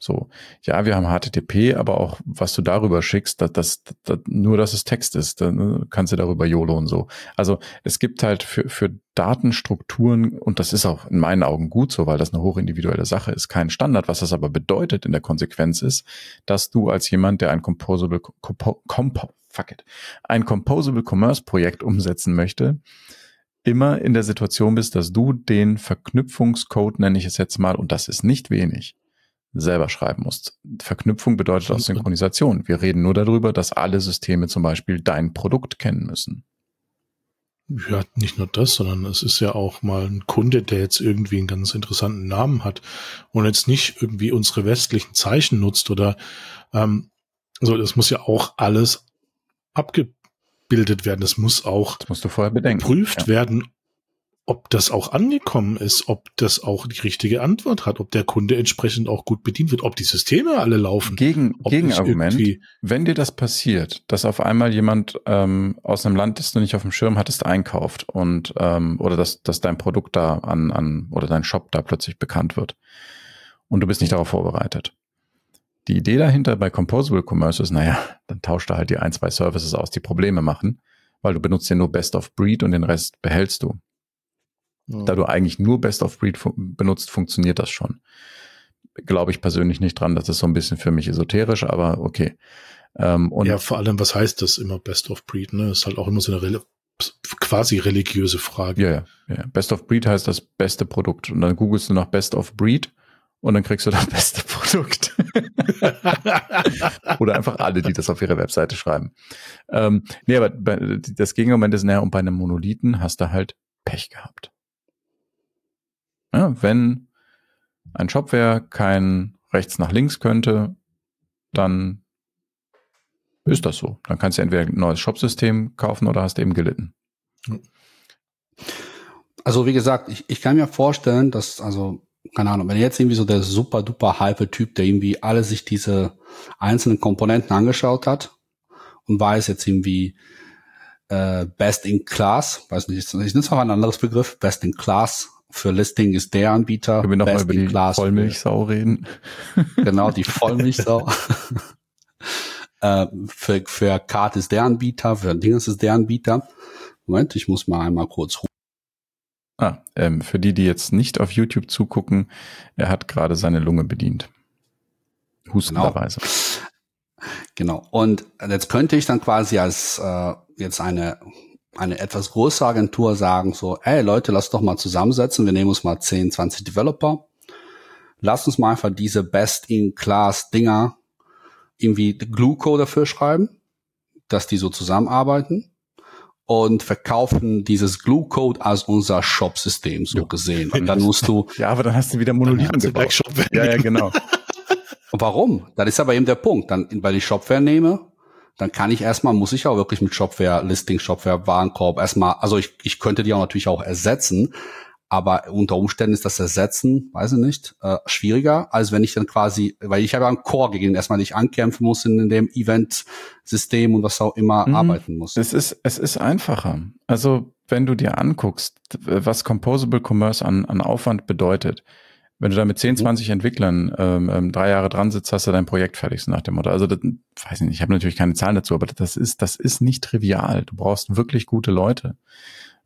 So, ja, wir haben HTTP, aber auch was du darüber schickst, dass, dass, dass nur, dass es Text ist, dann kannst du darüber YOLO und so. Also es gibt halt für, für Datenstrukturen, und das ist auch in meinen Augen gut so, weil das eine hochindividuelle Sache ist, kein Standard. Was das aber bedeutet in der Konsequenz ist, dass du als jemand, der ein Composable, Compo, Compo, fuck it, ein Composable Commerce Projekt umsetzen möchte, immer in der Situation bist, dass du den Verknüpfungscode, nenne ich es jetzt mal, und das ist nicht wenig, selber schreiben musst. Verknüpfung bedeutet auch Synchronisation. Wir reden nur darüber, dass alle Systeme zum Beispiel dein Produkt kennen müssen. Ja, nicht nur das, sondern es ist ja auch mal ein Kunde, der jetzt irgendwie einen ganz interessanten Namen hat und jetzt nicht irgendwie unsere westlichen Zeichen nutzt oder ähm, also das muss ja auch alles abgebildet werden. Das muss auch das musst du vorher bedenken. geprüft ja. werden, ob das auch angekommen ist, ob das auch die richtige Antwort hat, ob der Kunde entsprechend auch gut bedient wird, ob die Systeme alle laufen. Gegen, Gegenargument, wenn dir das passiert, dass auf einmal jemand ähm, aus einem Land, das du nicht auf dem Schirm hattest, einkauft und ähm, oder dass, dass dein Produkt da an, an oder dein Shop da plötzlich bekannt wird und du bist nicht darauf vorbereitet. Die Idee dahinter bei Composable Commerce ist, naja, dann tauscht da halt die ein, zwei Services aus, die Probleme machen, weil du benutzt ja nur Best of Breed und den Rest behältst du. Da du eigentlich nur Best of Breed fu benutzt, funktioniert das schon. Glaube ich persönlich nicht dran. Das ist so ein bisschen für mich esoterisch, aber okay. Ähm, und ja, vor allem, was heißt das immer Best of Breed? Ne? Ist halt auch immer so eine Rel quasi religiöse Frage. Ja, ja, ja. Best of Breed heißt das beste Produkt. Und dann googelst du nach Best of Breed und dann kriegst du das beste Produkt. Oder einfach alle, die das auf ihre Webseite schreiben. Ähm, nee, aber das Gegenargument ist, naja, und bei einem Monolithen hast du halt Pech gehabt. Ja, wenn ein Shopware kein rechts nach links könnte, dann ist das so. Dann kannst du entweder ein neues Shopsystem kaufen oder hast eben gelitten. Also wie gesagt, ich, ich kann mir vorstellen, dass, also, keine Ahnung, wenn jetzt irgendwie so der super duper hype Typ, der irgendwie alle sich diese einzelnen Komponenten angeschaut hat und weiß jetzt irgendwie äh, Best in Class, weiß nicht, ich nenne es noch ein anderes Begriff, Best in Class für Listing ist der Anbieter. Können wir nochmal über die Vollmilchsau reden? Genau, die Vollmilchsau. äh, für, für Card ist der Anbieter, für Dingens ist der Anbieter. Moment, ich muss mal einmal kurz Ah, ähm, für die, die jetzt nicht auf YouTube zugucken, er hat gerade seine Lunge bedient. Hustenderweise. Genau. genau. Und jetzt könnte ich dann quasi als äh, jetzt eine eine etwas größere Agentur sagen so, ey Leute, lass doch mal zusammensetzen, wir nehmen uns mal 10, 20 Developer, lass uns mal einfach diese Best-in-Class-Dinger irgendwie Glue-Code dafür schreiben, dass die so zusammenarbeiten und verkaufen dieses Glue-Code als unser Shop-System so gesehen. Und dann musst du... ja, aber dann hast du wieder Monolithen gebaut. Ja, ja, genau. Warum? Das ist aber eben der Punkt. Dann, weil ich Shopware nehme, dann kann ich erstmal, muss ich auch wirklich mit Shopware, Listing, Shopware, Warenkorb erstmal, also ich, ich könnte die auch natürlich auch ersetzen, aber unter Umständen ist das Ersetzen, weiß ich nicht, äh, schwieriger, als wenn ich dann quasi, weil ich habe ja einen Core, gegen den erstmal nicht ankämpfen muss in, dem Event-System und was auch immer mhm. arbeiten muss. Es ist, es ist einfacher. Also wenn du dir anguckst, was Composable Commerce an, an Aufwand bedeutet, wenn du da mit 10, 20 mhm. Entwicklern ähm, ähm, drei Jahre dran sitzt, hast du dein Projekt fertig, so nach dem Motto. Also das, weiß nicht, ich habe natürlich keine Zahlen dazu, aber das ist, das ist nicht trivial. Du brauchst wirklich gute Leute.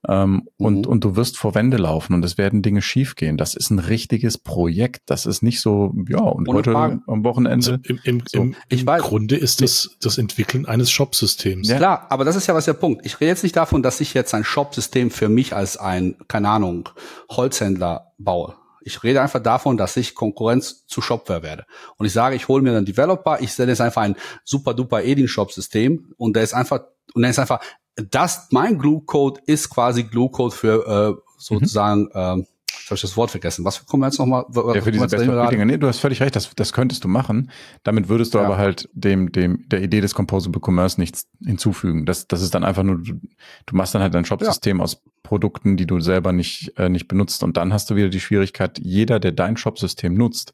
Ähm, mhm. und, und du wirst vor Wände laufen und es werden Dinge schiefgehen. Das ist ein richtiges Projekt. Das ist nicht so, ja, und Ohne heute Frage. am Wochenende. Also Im, im, so. im, im Grunde ist das das Entwickeln eines Shop-Systems. Ja. Klar, aber das ist ja was der Punkt. Ich rede jetzt nicht davon, dass ich jetzt ein Shop-System für mich als ein, keine Ahnung, Holzhändler baue Ich rede einfach davon, dass ich Konkurrenz zu Shopware werde. Und ich sage, ich hole mir einen Developer, ich stelle jetzt einfach ein super duper Edin-Shop-System und der ist einfach, und der ist einfach, das, mein Glue-Code ist quasi Glue-Code für äh, sozusagen, mhm. ähm, Jetzt habe ich das Wort vergessen. Was kommen wir jetzt nochmal? Ja, für diese Best-of-Dinge. Nee, du hast völlig recht, das, das könntest du machen. Damit würdest du ja. aber halt dem, dem, der Idee des Composable Commerce nichts hinzufügen. Das, das ist dann einfach nur, du, du machst dann halt ein Shopsystem ja. aus Produkten, die du selber nicht, äh, nicht benutzt. Und dann hast du wieder die Schwierigkeit, jeder, der dein Shopsystem nutzt,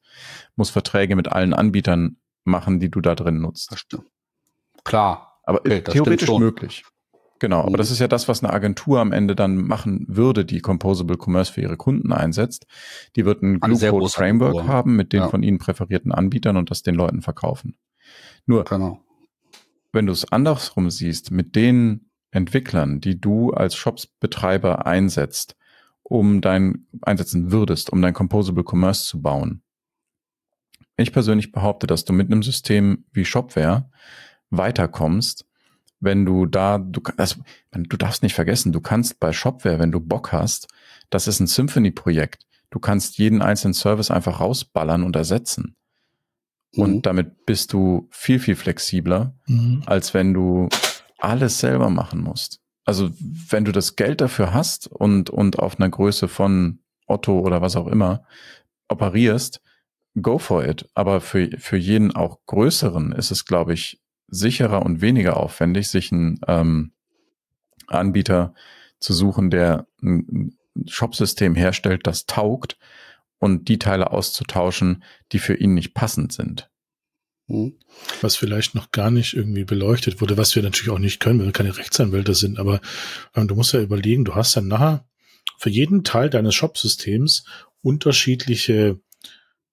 muss Verträge mit allen Anbietern machen, die du da drin nutzt. Das stimmt. Klar. Aber okay, theoretisch möglich. Genau, aber das mhm. ist ja das, was eine Agentur am Ende dann machen würde, die Composable Commerce für ihre Kunden einsetzt. Die wird ein Glue Framework Agentur. haben mit den ja. von ihnen präferierten Anbietern und das den Leuten verkaufen. Nur, genau. wenn du es andersrum siehst, mit den Entwicklern, die du als Shopsbetreiber einsetzt, um dein, einsetzen würdest, um dein Composable Commerce zu bauen. Ich persönlich behaupte, dass du mit einem System wie Shopware weiterkommst, wenn du da, du, also, du darfst nicht vergessen, du kannst bei Shopware, wenn du Bock hast, das ist ein Symphony-Projekt. Du kannst jeden einzelnen Service einfach rausballern und ersetzen. Mhm. Und damit bist du viel, viel flexibler, mhm. als wenn du alles selber machen musst. Also wenn du das Geld dafür hast und, und auf einer Größe von Otto oder was auch immer operierst, go for it. Aber für, für jeden auch größeren ist es, glaube ich, sicherer und weniger aufwendig, sich einen ähm, Anbieter zu suchen, der ein Shopsystem herstellt, das taugt und die Teile auszutauschen, die für ihn nicht passend sind. Mhm. Was vielleicht noch gar nicht irgendwie beleuchtet wurde, was wir natürlich auch nicht können, weil wir keine Rechtsanwälte sind, aber ähm, du musst ja überlegen, du hast dann nachher für jeden Teil deines Shopsystems unterschiedliche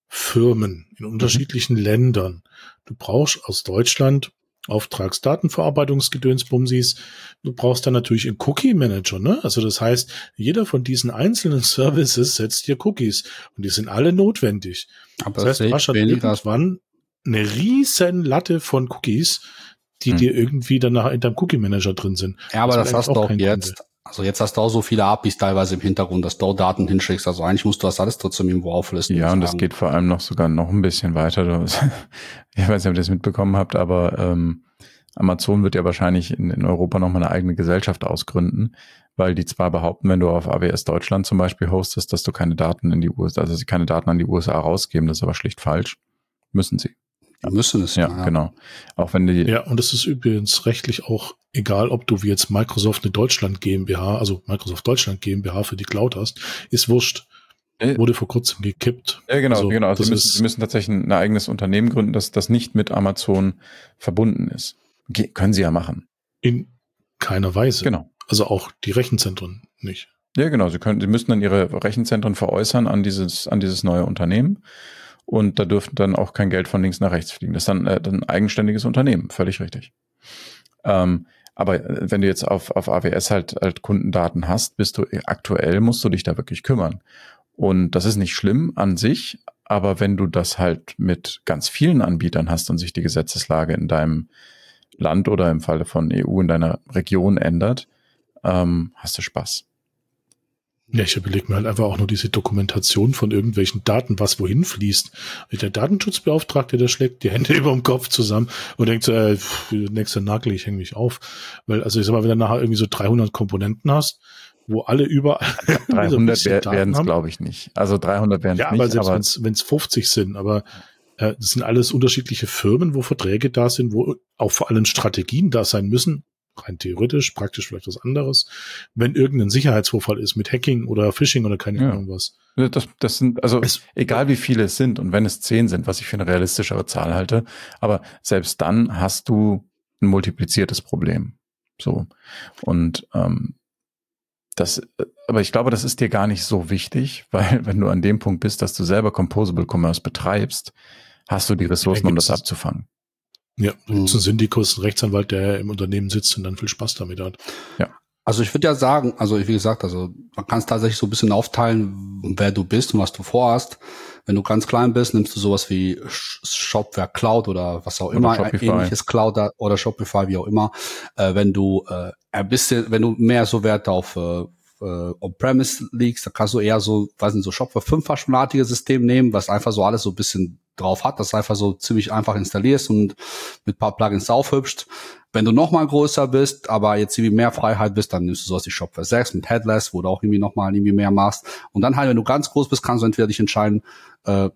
Firmen in unterschiedlichen mhm. Ländern. Du brauchst aus Deutschland Auftragsdatenverarbeitungsgedönsbumsis. Du brauchst dann natürlich einen Cookie-Manager, ne? Also das heißt, jeder von diesen einzelnen Services setzt dir Cookies und die sind alle notwendig. Aber das heißt, du hast irgendwann eine riesen Latte von Cookies, die hm. dir irgendwie danach in deinem Cookie-Manager drin sind. Ja, aber das, das hast du auch jetzt. Kunde. Also jetzt hast du auch so viele APIs teilweise im Hintergrund, dass du Daten hinschickst. Also eigentlich musst du das alles trotzdem irgendwo auflisten. Ja, und das geht vor allem noch sogar noch ein bisschen weiter. ich weiß nicht, ob ihr das mitbekommen habt, aber ähm, Amazon wird ja wahrscheinlich in, in Europa nochmal eine eigene Gesellschaft ausgründen, weil die zwar behaupten, wenn du auf AWS Deutschland zum Beispiel hostest, dass du keine Daten in die USA, also sie keine Daten an die USA rausgeben, das ist aber schlicht falsch. Müssen sie. Ja, müssen es ja, ja, genau. Auch wenn die. Ja, und es ist übrigens rechtlich auch egal, ob du wie jetzt Microsoft eine Deutschland GmbH, also Microsoft Deutschland GmbH für die Cloud hast, ist wurscht. Äh, Wurde vor kurzem gekippt. Ja, genau, also, genau. Also sie müssen, sie müssen tatsächlich ein eigenes Unternehmen gründen, das, das nicht mit Amazon verbunden ist. Ge können sie ja machen. In keiner Weise. Genau. Also auch die Rechenzentren nicht. Ja, genau. Sie können, sie müssen dann ihre Rechenzentren veräußern an dieses, an dieses neue Unternehmen und da dürften dann auch kein Geld von links nach rechts fliegen. Das ist dann, äh, ein eigenständiges Unternehmen, völlig richtig. Ähm, aber äh, wenn du jetzt auf, auf AWS halt, halt Kundendaten hast, bist du äh, aktuell musst du dich da wirklich kümmern. Und das ist nicht schlimm an sich, aber wenn du das halt mit ganz vielen Anbietern hast und sich die Gesetzeslage in deinem Land oder im Falle von EU in deiner Region ändert, ähm, hast du Spaß. Ja, ich überlege mir halt einfach auch nur diese Dokumentation von irgendwelchen Daten, was wohin fließt. Der Datenschutzbeauftragte, der schlägt die Hände über dem Kopf zusammen und denkt so, äh, nächster Nagel, ich hänge mich auf. Weil, also ich sag mal, wenn du nachher irgendwie so 300 Komponenten hast, wo alle überall 300 so werden es, glaube ich, nicht. Also 300 werden es ja, nicht. Aber selbst wenn es 50 sind, aber äh, das sind alles unterschiedliche Firmen, wo Verträge da sind, wo auch vor allem Strategien da sein müssen, rein theoretisch, praktisch vielleicht was anderes, wenn irgendein Sicherheitsvorfall ist mit Hacking oder Phishing oder keine ja. Ahnung was. Das, das sind, also es, egal wie viele es sind und wenn es zehn sind, was ich für eine realistischere Zahl halte, aber selbst dann hast du ein multipliziertes Problem. So. Und ähm, das, aber ich glaube, das ist dir gar nicht so wichtig, weil wenn du an dem Punkt bist, dass du selber Composable Commerce betreibst, hast du die Ressourcen, um das abzufangen. Ja, mhm. ein Syndikus, ein Rechtsanwalt, der im Unternehmen sitzt und dann viel Spaß damit hat. Ja. Also ich würde ja sagen, also wie gesagt, also man kann es tatsächlich so ein bisschen aufteilen, wer du bist und was du vorhast. Wenn du ganz klein bist, nimmst du sowas wie Shopware Cloud oder was auch oder immer, Shopify. ähnliches Cloud oder Shopify, wie auch immer. Äh, wenn du äh, ein bisschen, wenn du mehr so Wert auf äh, äh, On-Premise liegst, da kannst du eher so, weiß nicht, so Shopware 5 verschmartige System nehmen, was einfach so alles so ein bisschen drauf hat, das einfach so ziemlich einfach installierst und mit paar Plugins aufhübscht. Wenn du noch mal größer bist, aber jetzt irgendwie mehr Freiheit bist, dann nimmst du sowas wie Shopware 6 mit Headless, wo du auch irgendwie noch mal irgendwie mehr machst. Und dann halt, wenn du ganz groß bist, kannst du entweder dich entscheiden, äh,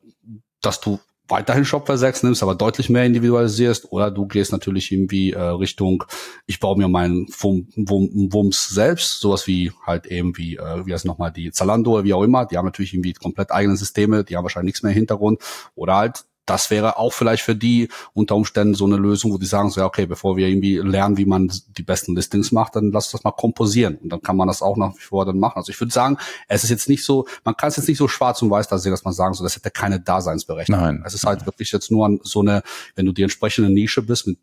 dass du weiterhin Shopware 6 nimmst, aber deutlich mehr individualisierst, oder du gehst natürlich irgendwie äh, Richtung, ich baue mir meinen Wum, Wum, Wums selbst, sowas wie halt eben wie, äh, wie heißt nochmal, die Zalando oder wie auch immer, die haben natürlich irgendwie komplett eigene Systeme, die haben wahrscheinlich nichts mehr im Hintergrund, oder halt das wäre auch vielleicht für die unter Umständen so eine Lösung, wo die sagen so, ja, okay, bevor wir irgendwie lernen, wie man die besten Listings macht, dann lass das mal komposieren. Und dann kann man das auch nach wie vor dann machen. Also ich würde sagen, es ist jetzt nicht so, man kann es jetzt nicht so schwarz und weiß da sehen, dass man sagen so, das hätte keine Daseinsberechtigung. Nein. Es ist halt wirklich jetzt nur so eine, wenn du die entsprechende Nische bist mit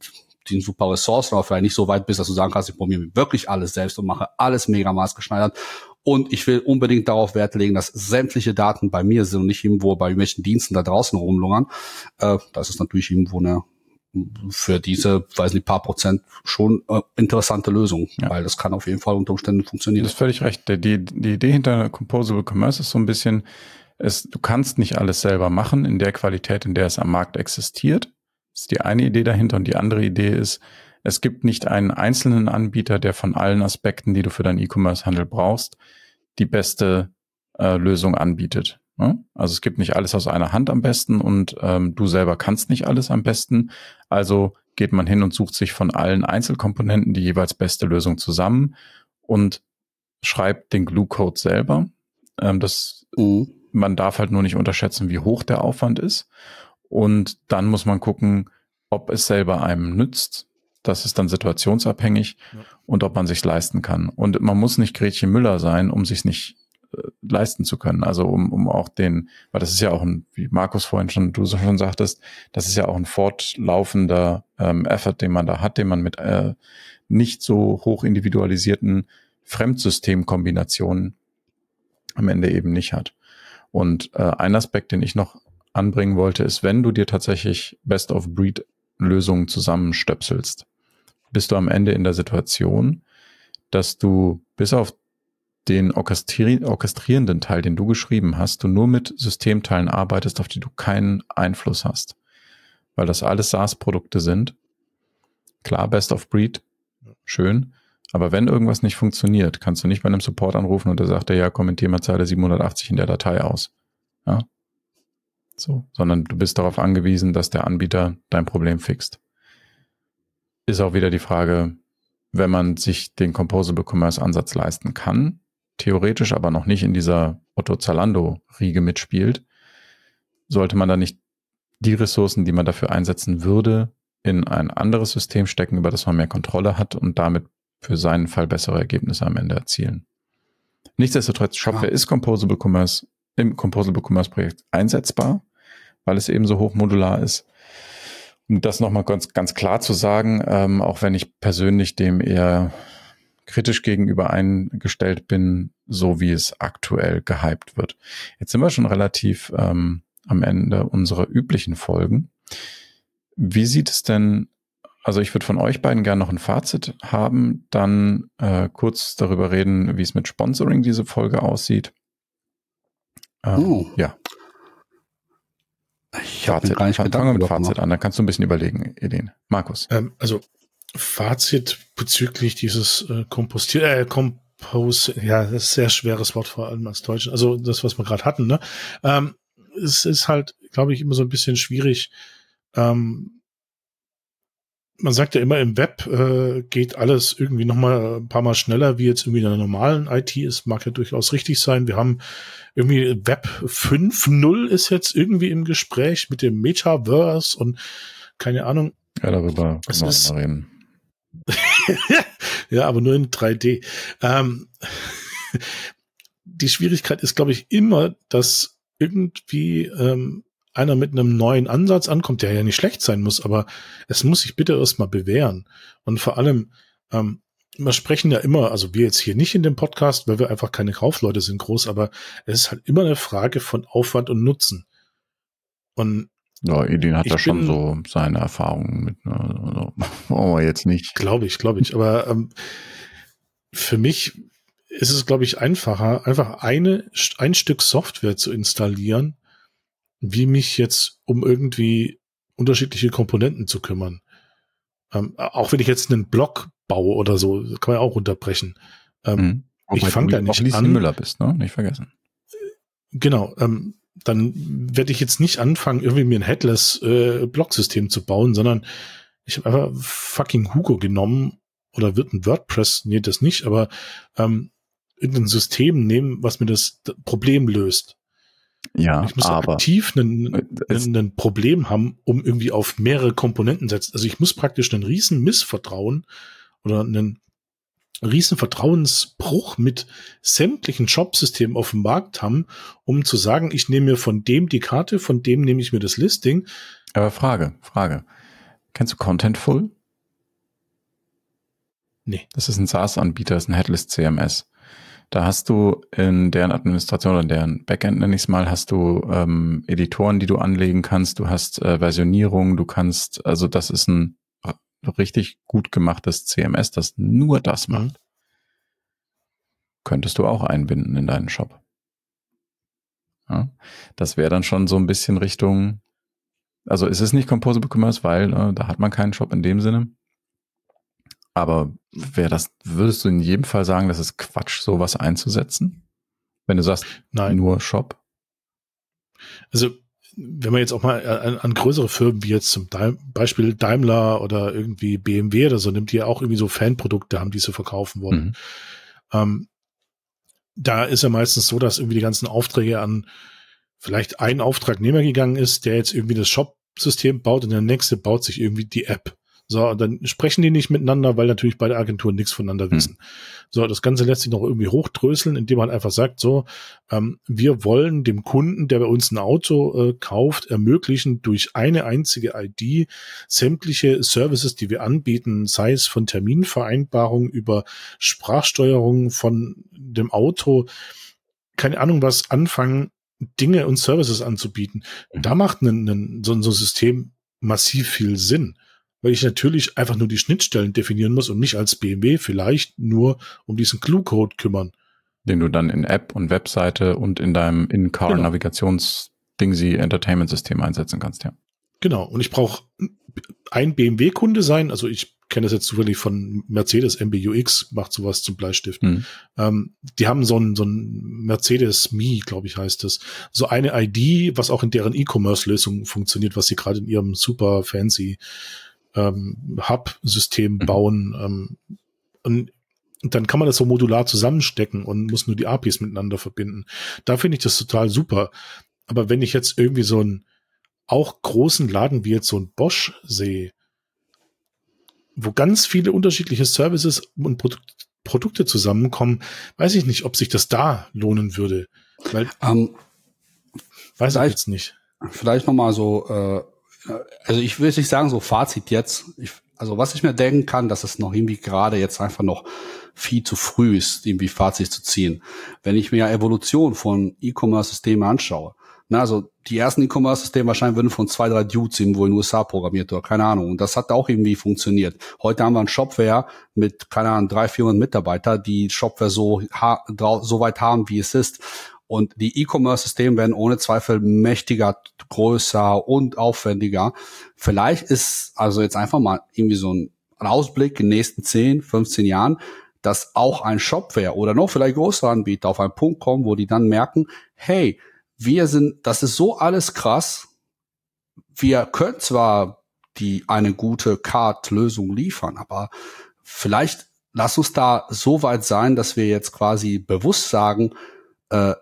den super Ressourcen, aber vielleicht nicht so weit bist, dass du sagen kannst, ich probiere wirklich alles selbst und mache alles mega maßgeschneidert und ich will unbedingt darauf Wert legen, dass sämtliche Daten bei mir sind und nicht irgendwo bei irgendwelchen Diensten da draußen rumlungern. Äh, das ist natürlich irgendwo eine für diese, weiß nicht, paar Prozent schon äh, interessante Lösung, ja. weil das kann auf jeden Fall unter Umständen funktionieren. Das ist völlig recht. Die, die Idee hinter Composable Commerce ist so ein bisschen, es, du kannst nicht alles selber machen in der Qualität, in der es am Markt existiert. Das ist die eine Idee dahinter und die andere Idee ist, es gibt nicht einen einzelnen Anbieter, der von allen Aspekten, die du für deinen E-Commerce-Handel brauchst, die beste äh, Lösung anbietet. Ne? Also es gibt nicht alles aus einer Hand am besten und ähm, du selber kannst nicht alles am besten. Also geht man hin und sucht sich von allen Einzelkomponenten die jeweils beste Lösung zusammen und schreibt den Glue-Code selber. Ähm, das, mhm. Man darf halt nur nicht unterschätzen, wie hoch der Aufwand ist. Und dann muss man gucken, ob es selber einem nützt das ist dann situationsabhängig ja. und ob man sich leisten kann. Und man muss nicht Gretchen Müller sein, um sich nicht äh, leisten zu können. Also um, um auch den, weil das ist ja auch ein, wie Markus vorhin schon, du schon sagtest, das ist ja auch ein fortlaufender ähm, Effort, den man da hat, den man mit äh, nicht so hoch individualisierten Fremdsystemkombinationen am Ende eben nicht hat. Und äh, ein Aspekt, den ich noch anbringen wollte, ist, wenn du dir tatsächlich Best of Breed Lösungen zusammenstöpselst, bist du am Ende in der Situation, dass du bis auf den orchestri orchestrierenden Teil, den du geschrieben hast, du nur mit Systemteilen arbeitest, auf die du keinen Einfluss hast. Weil das alles SaaS-Produkte sind. Klar, Best of Breed, schön. Aber wenn irgendwas nicht funktioniert, kannst du nicht bei einem Support anrufen und der sagt ja, kommentier mal Zeile 780 in der Datei aus. Ja? So, sondern du bist darauf angewiesen, dass der Anbieter dein Problem fixt ist auch wieder die Frage, wenn man sich den Composable Commerce Ansatz leisten kann, theoretisch aber noch nicht in dieser Otto Zalando Riege mitspielt, sollte man da nicht die Ressourcen, die man dafür einsetzen würde, in ein anderes System stecken, über das man mehr Kontrolle hat und damit für seinen Fall bessere Ergebnisse am Ende erzielen. Nichtsdestotrotz, Shopware ja. ist Composable Commerce im Composable Commerce Projekt einsetzbar, weil es eben so hochmodular ist. Um das nochmal ganz, ganz klar zu sagen, ähm, auch wenn ich persönlich dem eher kritisch gegenüber eingestellt bin, so wie es aktuell gehypt wird. Jetzt sind wir schon relativ ähm, am Ende unserer üblichen Folgen. Wie sieht es denn, also ich würde von euch beiden gerne noch ein Fazit haben, dann äh, kurz darüber reden, wie es mit Sponsoring diese Folge aussieht. Ähm, oh. Ja. Ich habe gar nicht Fangen wir mit Fazit an, dann kannst du ein bisschen überlegen, Edin. Markus. Ähm, also Fazit bezüglich dieses äh, Kompostier, äh, Kompos, ja, das ist ein sehr schweres Wort vor allem als Deutsch. Also das, was wir gerade hatten, ne? Ähm, es ist halt, glaube ich, immer so ein bisschen schwierig, ähm, man sagt ja immer, im Web äh, geht alles irgendwie noch mal ein paar Mal schneller, wie jetzt irgendwie in der normalen IT. Es mag ja durchaus richtig sein. Wir haben irgendwie Web 5.0 ist jetzt irgendwie im Gespräch mit dem Metaverse und keine Ahnung. Ja, darüber können wir ist, mal reden. ja, aber nur in 3D. Ähm, die Schwierigkeit ist, glaube ich, immer, dass irgendwie ähm, einer mit einem neuen Ansatz ankommt, der ja nicht schlecht sein muss, aber es muss sich bitte erstmal bewähren. Und vor allem, ähm, wir sprechen ja immer, also wir jetzt hier nicht in dem Podcast, weil wir einfach keine Kaufleute sind groß, aber es ist halt immer eine Frage von Aufwand und Nutzen. Und ja, Edin hat da schon so seine Erfahrungen mit, ne? also, wir jetzt nicht. Glaube ich, glaube ich. Aber ähm, für mich ist es, glaube ich, einfacher, einfach eine, ein Stück Software zu installieren, wie mich jetzt um irgendwie unterschiedliche Komponenten zu kümmern. Ähm, auch wenn ich jetzt einen Block baue oder so, kann man ja auch unterbrechen. Ähm, mhm. Ich fange da nicht an. Müller bist, ne? Nicht vergessen. Genau. Ähm, dann werde ich jetzt nicht anfangen, irgendwie mir ein Headless äh, Blocksystem zu bauen, sondern ich habe einfach fucking Hugo genommen oder wird ein WordPress, nee, das nicht, aber ähm, irgendein System nehmen, was mir das Problem löst. Ja, ich muss aber aktiv ein, ein Problem haben, um irgendwie auf mehrere Komponenten setzen. Also ich muss praktisch einen riesen Missvertrauen oder einen riesen Vertrauensbruch mit sämtlichen Shop-Systemen auf dem Markt haben, um zu sagen, ich nehme mir von dem die Karte, von dem nehme ich mir das Listing. Aber Frage, Frage. Kennst du Contentful? Nee. Das ist ein SaaS-Anbieter, ist ein Headless CMS. Da hast du in deren Administration oder in deren Backend, nenne ich es mal, hast du ähm, Editoren, die du anlegen kannst, du hast äh, Versionierung, du kannst, also das ist ein richtig gut gemachtes CMS, das nur das mhm. macht. Mhm. Könntest du auch einbinden in deinen Shop. Ja, das wäre dann schon so ein bisschen Richtung, also es ist nicht Composable Commerce, weil äh, da hat man keinen Shop in dem Sinne. Aber wäre das, würdest du in jedem Fall sagen, das ist Quatsch, sowas einzusetzen? Wenn du sagst, Nein. nur Shop? Also, wenn man jetzt auch mal an, an größere Firmen wie jetzt zum Beispiel Daimler oder irgendwie BMW oder so nimmt, die ja auch irgendwie so Fanprodukte haben, die sie verkaufen wollen. Mhm. Ähm, da ist ja meistens so, dass irgendwie die ganzen Aufträge an vielleicht ein Auftragnehmer gegangen ist, der jetzt irgendwie das Shop-System baut und der nächste baut sich irgendwie die App. So, dann sprechen die nicht miteinander, weil natürlich beide Agenturen nichts voneinander hm. wissen. Hm. So, das Ganze lässt sich noch irgendwie hochdröseln, indem man einfach sagt, so, ähm, wir wollen dem Kunden, der bei uns ein Auto äh, kauft, ermöglichen, durch eine einzige ID sämtliche Services, die wir anbieten, sei es von Terminvereinbarung über Sprachsteuerung von dem Auto, keine Ahnung was, anfangen, Dinge und Services anzubieten. Mhm. Da macht ein, ein, so, so ein System massiv viel Sinn weil ich natürlich einfach nur die Schnittstellen definieren muss und mich als BMW vielleicht nur um diesen Clue-Code kümmern. Den du dann in App und Webseite und in deinem In-Car-Navigations-Dingsy genau. Entertainment-System einsetzen kannst, ja. Genau. Und ich brauche ein BMW-Kunde sein. Also ich kenne das jetzt zufällig von Mercedes MBUX, macht sowas zum Bleistift. Mhm. Ähm, die haben so ein, so ein Mercedes Me, glaube ich, heißt es. So eine ID, was auch in deren E-Commerce-Lösung funktioniert, was sie gerade in ihrem super fancy ähm, Hub-System mhm. bauen. Ähm, und, und dann kann man das so modular zusammenstecken und muss nur die APIs miteinander verbinden. Da finde ich das total super. Aber wenn ich jetzt irgendwie so einen auch großen Laden wie jetzt so ein Bosch sehe, wo ganz viele unterschiedliche Services und Produ Produkte zusammenkommen, weiß ich nicht, ob sich das da lohnen würde. Weil, ähm, weiß ich jetzt nicht. Vielleicht nochmal so äh, also ich will nicht sagen, so Fazit jetzt. Ich, also was ich mir denken kann, dass es noch irgendwie gerade jetzt einfach noch viel zu früh ist, irgendwie Fazit zu ziehen. Wenn ich mir Evolution von E-Commerce-Systemen anschaue, na, also die ersten E-Commerce-Systeme wahrscheinlich würden von zwei, drei Dudes irgendwo in den USA programmiert oder keine Ahnung. Und das hat auch irgendwie funktioniert. Heute haben wir ein Shopware mit, keine Ahnung, drei, vierhundert Mitarbeiter, die Shopware so, so weit haben, wie es ist. Und die E-Commerce-Systeme werden ohne Zweifel mächtiger, größer und aufwendiger. Vielleicht ist also jetzt einfach mal irgendwie so ein Ausblick in den nächsten 10, 15 Jahren, dass auch ein Shopware oder noch vielleicht größere Anbieter auf einen Punkt kommen, wo die dann merken, hey, wir sind, das ist so alles krass. Wir können zwar die eine gute Card-Lösung liefern, aber vielleicht lass uns da so weit sein, dass wir jetzt quasi bewusst sagen, äh,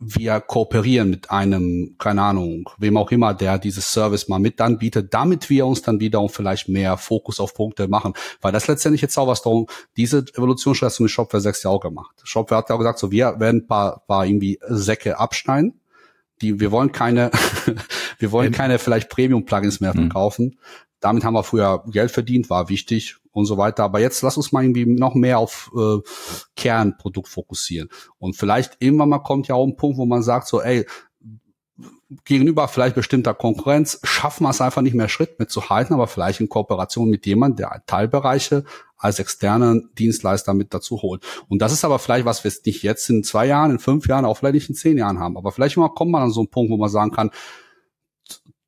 wir kooperieren mit einem, keine Ahnung, wem auch immer, der dieses Service mal mit anbietet, damit wir uns dann wiederum vielleicht mehr Fokus auf Punkte machen. Weil das letztendlich jetzt auch was darum, diese Evolutionsstation mit Shopware 6 ja auch gemacht. Shopware hat ja auch gesagt, so wir werden ein paar, paar irgendwie Säcke abschneiden. Die, wir wollen keine, wir wollen keine vielleicht Premium-Plugins mehr mhm. verkaufen. Damit haben wir früher Geld verdient, war wichtig und so weiter. Aber jetzt lass uns mal irgendwie noch mehr auf äh, Kernprodukt fokussieren. Und vielleicht irgendwann mal kommt ja auch ein Punkt, wo man sagt so, ey, gegenüber vielleicht bestimmter Konkurrenz schaffen wir es einfach nicht mehr Schritt mitzuhalten, aber vielleicht in Kooperation mit jemandem, der Teilbereiche als externen Dienstleister mit dazu holt. Und das ist aber vielleicht, was wir nicht jetzt in zwei Jahren, in fünf Jahren, auch vielleicht nicht in zehn Jahren haben. Aber vielleicht mal kommt man an so einen Punkt, wo man sagen kann,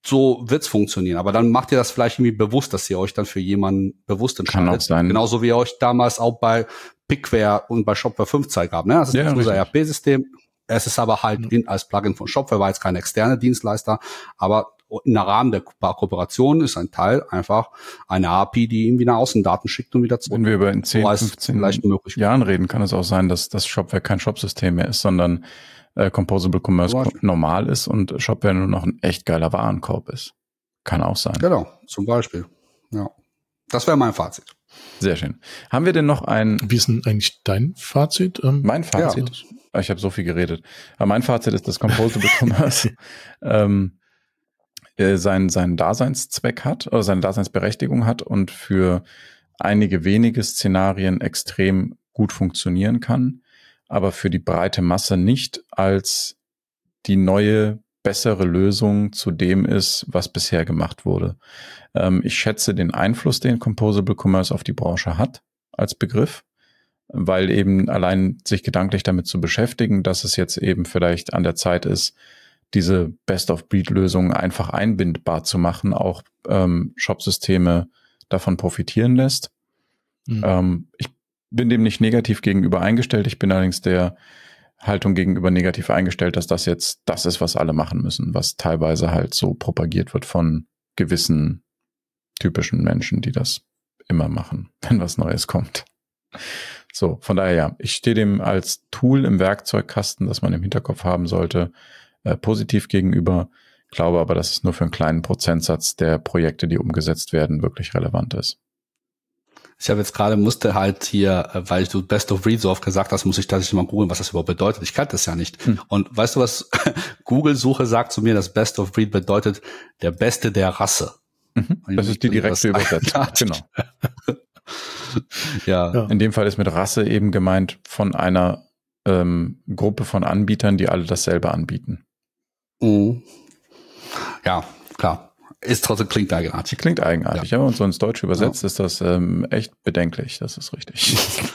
so wird's funktionieren. Aber dann macht ihr das vielleicht irgendwie bewusst, dass ihr euch dann für jemanden bewusst entscheidet. Kann auch sein. Genauso wie ihr euch damals auch bei Pickware und bei Shopware 5 Zeit gab. Ne? Das ist ja, unser ERP-System. Es ist aber halt mhm. als Plugin von Shopware, war jetzt kein externer Dienstleister, aber im Rahmen der Kooperation ist ein Teil einfach eine API, die irgendwie nach außen Daten schickt und wieder zurück. Wenn wir über in 10, 15 Jahren reden, kann es auch sein, dass das Shopware kein Shopsystem mehr ist, sondern äh, Composable Commerce normal ist und Shopware nur noch ein echt geiler Warenkorb ist. Kann auch sein. Genau, zum Beispiel. Ja. Das wäre mein Fazit. Sehr schön. Haben wir denn noch ein. Wie ist denn eigentlich dein Fazit? Ähm, mein Fazit? Ja. Ah, ich habe so viel geredet. Aber mein Fazit ist, dass Composable Commerce ähm, äh, seinen, seinen Daseinszweck hat oder seine Daseinsberechtigung hat und für einige wenige Szenarien extrem gut funktionieren kann, aber für die breite Masse nicht als die neue, bessere Lösung zu dem ist, was bisher gemacht wurde. Ähm, ich schätze den Einfluss, den Composable Commerce auf die Branche hat als Begriff, weil eben allein sich gedanklich damit zu beschäftigen, dass es jetzt eben vielleicht an der Zeit ist, diese Best-of-Breed-Lösung einfach einbindbar zu machen, auch ähm, Shop-Systeme davon profitieren lässt. Mhm. Ähm, ich bin dem nicht negativ gegenüber eingestellt. Ich bin allerdings der Haltung gegenüber negativ eingestellt, dass das jetzt das ist, was alle machen müssen, was teilweise halt so propagiert wird von gewissen typischen Menschen, die das immer machen, wenn was Neues kommt. So, von daher ja, ich stehe dem als Tool im Werkzeugkasten, das man im Hinterkopf haben sollte, äh, positiv gegenüber, glaube aber, dass es nur für einen kleinen Prozentsatz der Projekte, die umgesetzt werden, wirklich relevant ist. Ich habe jetzt gerade musste halt hier, äh, weil du Best of Breed so oft gesagt hast, muss ich tatsächlich mal googeln, was das überhaupt bedeutet. Ich kannte das ja nicht. Hm. Und weißt du was? Google-Suche sagt zu mir, dass Best of Breed bedeutet der Beste der Rasse. Mhm. Das ist die direkte Übersetzung. Genau. ja. ja. In dem Fall ist mit Rasse eben gemeint von einer ähm, Gruppe von Anbietern, die alle dasselbe anbieten. Mhm. Ja, klar. Ist trotzdem klingt eigenartig. Klingt eigenartig, ja. ja. Und so ins Deutsche übersetzt ja. ist das ähm, echt bedenklich. Das ist richtig.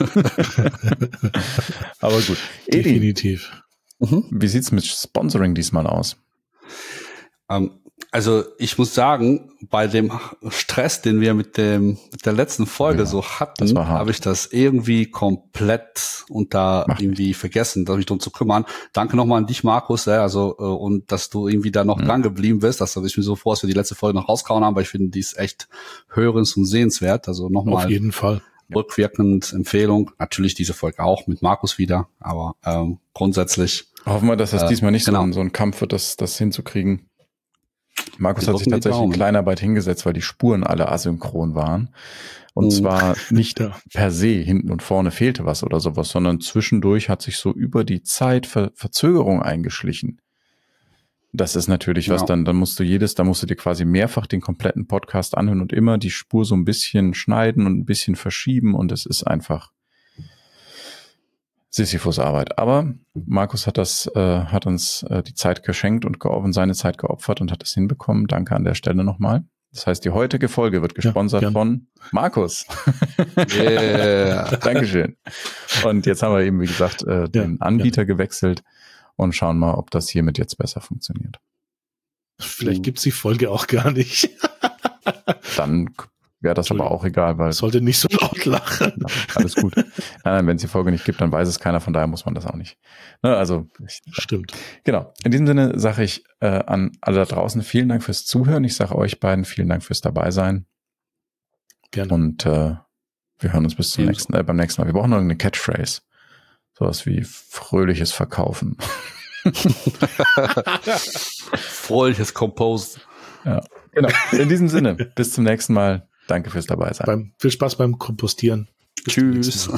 Aber gut. Edi, Definitiv. Mhm. Wie sieht's mit Sponsoring diesmal aus? Ähm, also ich muss sagen, bei dem Stress, den wir mit dem mit der letzten Folge ja, so hatten, habe ich das irgendwie komplett unter Mach irgendwie nicht. vergessen, mich darum zu kümmern. Danke nochmal an dich, Markus, ja, also äh, und dass du irgendwie da noch mhm. dran geblieben bist. Das habe ich mir so vor, dass wir die letzte Folge noch rausgehauen haben, aber ich finde, die ist echt hörens und sehenswert. Also nochmal. Auf jeden Fall. Rückwirkend Empfehlung. Natürlich diese Folge auch mit Markus wieder, aber ähm, grundsätzlich. Hoffen wir, dass das äh, diesmal nicht genau. so, so ein Kampf wird, das, das hinzukriegen. Markus hat sich tatsächlich in Kleinarbeit hingesetzt, weil die Spuren alle asynchron waren. Und mhm. zwar nicht per se, hinten und vorne fehlte was oder sowas, sondern zwischendurch hat sich so über die Zeit Ver Verzögerung eingeschlichen. Das ist natürlich ja. was, dann, dann musst du jedes, da musst du dir quasi mehrfach den kompletten Podcast anhören und immer die Spur so ein bisschen schneiden und ein bisschen verschieben und es ist einfach Sisyphus Arbeit. Aber Markus hat das, äh, hat uns äh, die Zeit geschenkt und, und seine Zeit geopfert und hat es hinbekommen. Danke an der Stelle nochmal. Das heißt, die heutige Folge wird gesponsert ja, von Markus. Yeah. Dankeschön. Und jetzt haben wir eben, wie gesagt, äh, den ja, Anbieter ja. gewechselt und schauen mal, ob das hiermit jetzt besser funktioniert. Vielleicht gibt's die Folge auch gar nicht. Dann wäre das aber auch egal, weil. Sollte nicht so laut lachen. Ja, alles gut. Nein, wenn es die Folge nicht gibt, dann weiß es keiner, von daher muss man das auch nicht. Ne, also. Ich, Stimmt. Genau. In diesem Sinne sage ich äh, an alle da draußen vielen Dank fürs Zuhören. Ich sage euch beiden vielen Dank fürs Dabeisein. Gerne. Und äh, wir hören uns bis zum nächsten, äh, beim nächsten Mal. Wir brauchen noch eine Catchphrase. Sowas wie fröhliches Verkaufen. fröhliches Compost. Ja, genau. In diesem Sinne, bis zum nächsten Mal. Danke fürs dabei sein. Beim, viel Spaß beim Kompostieren. Bis Tschüss.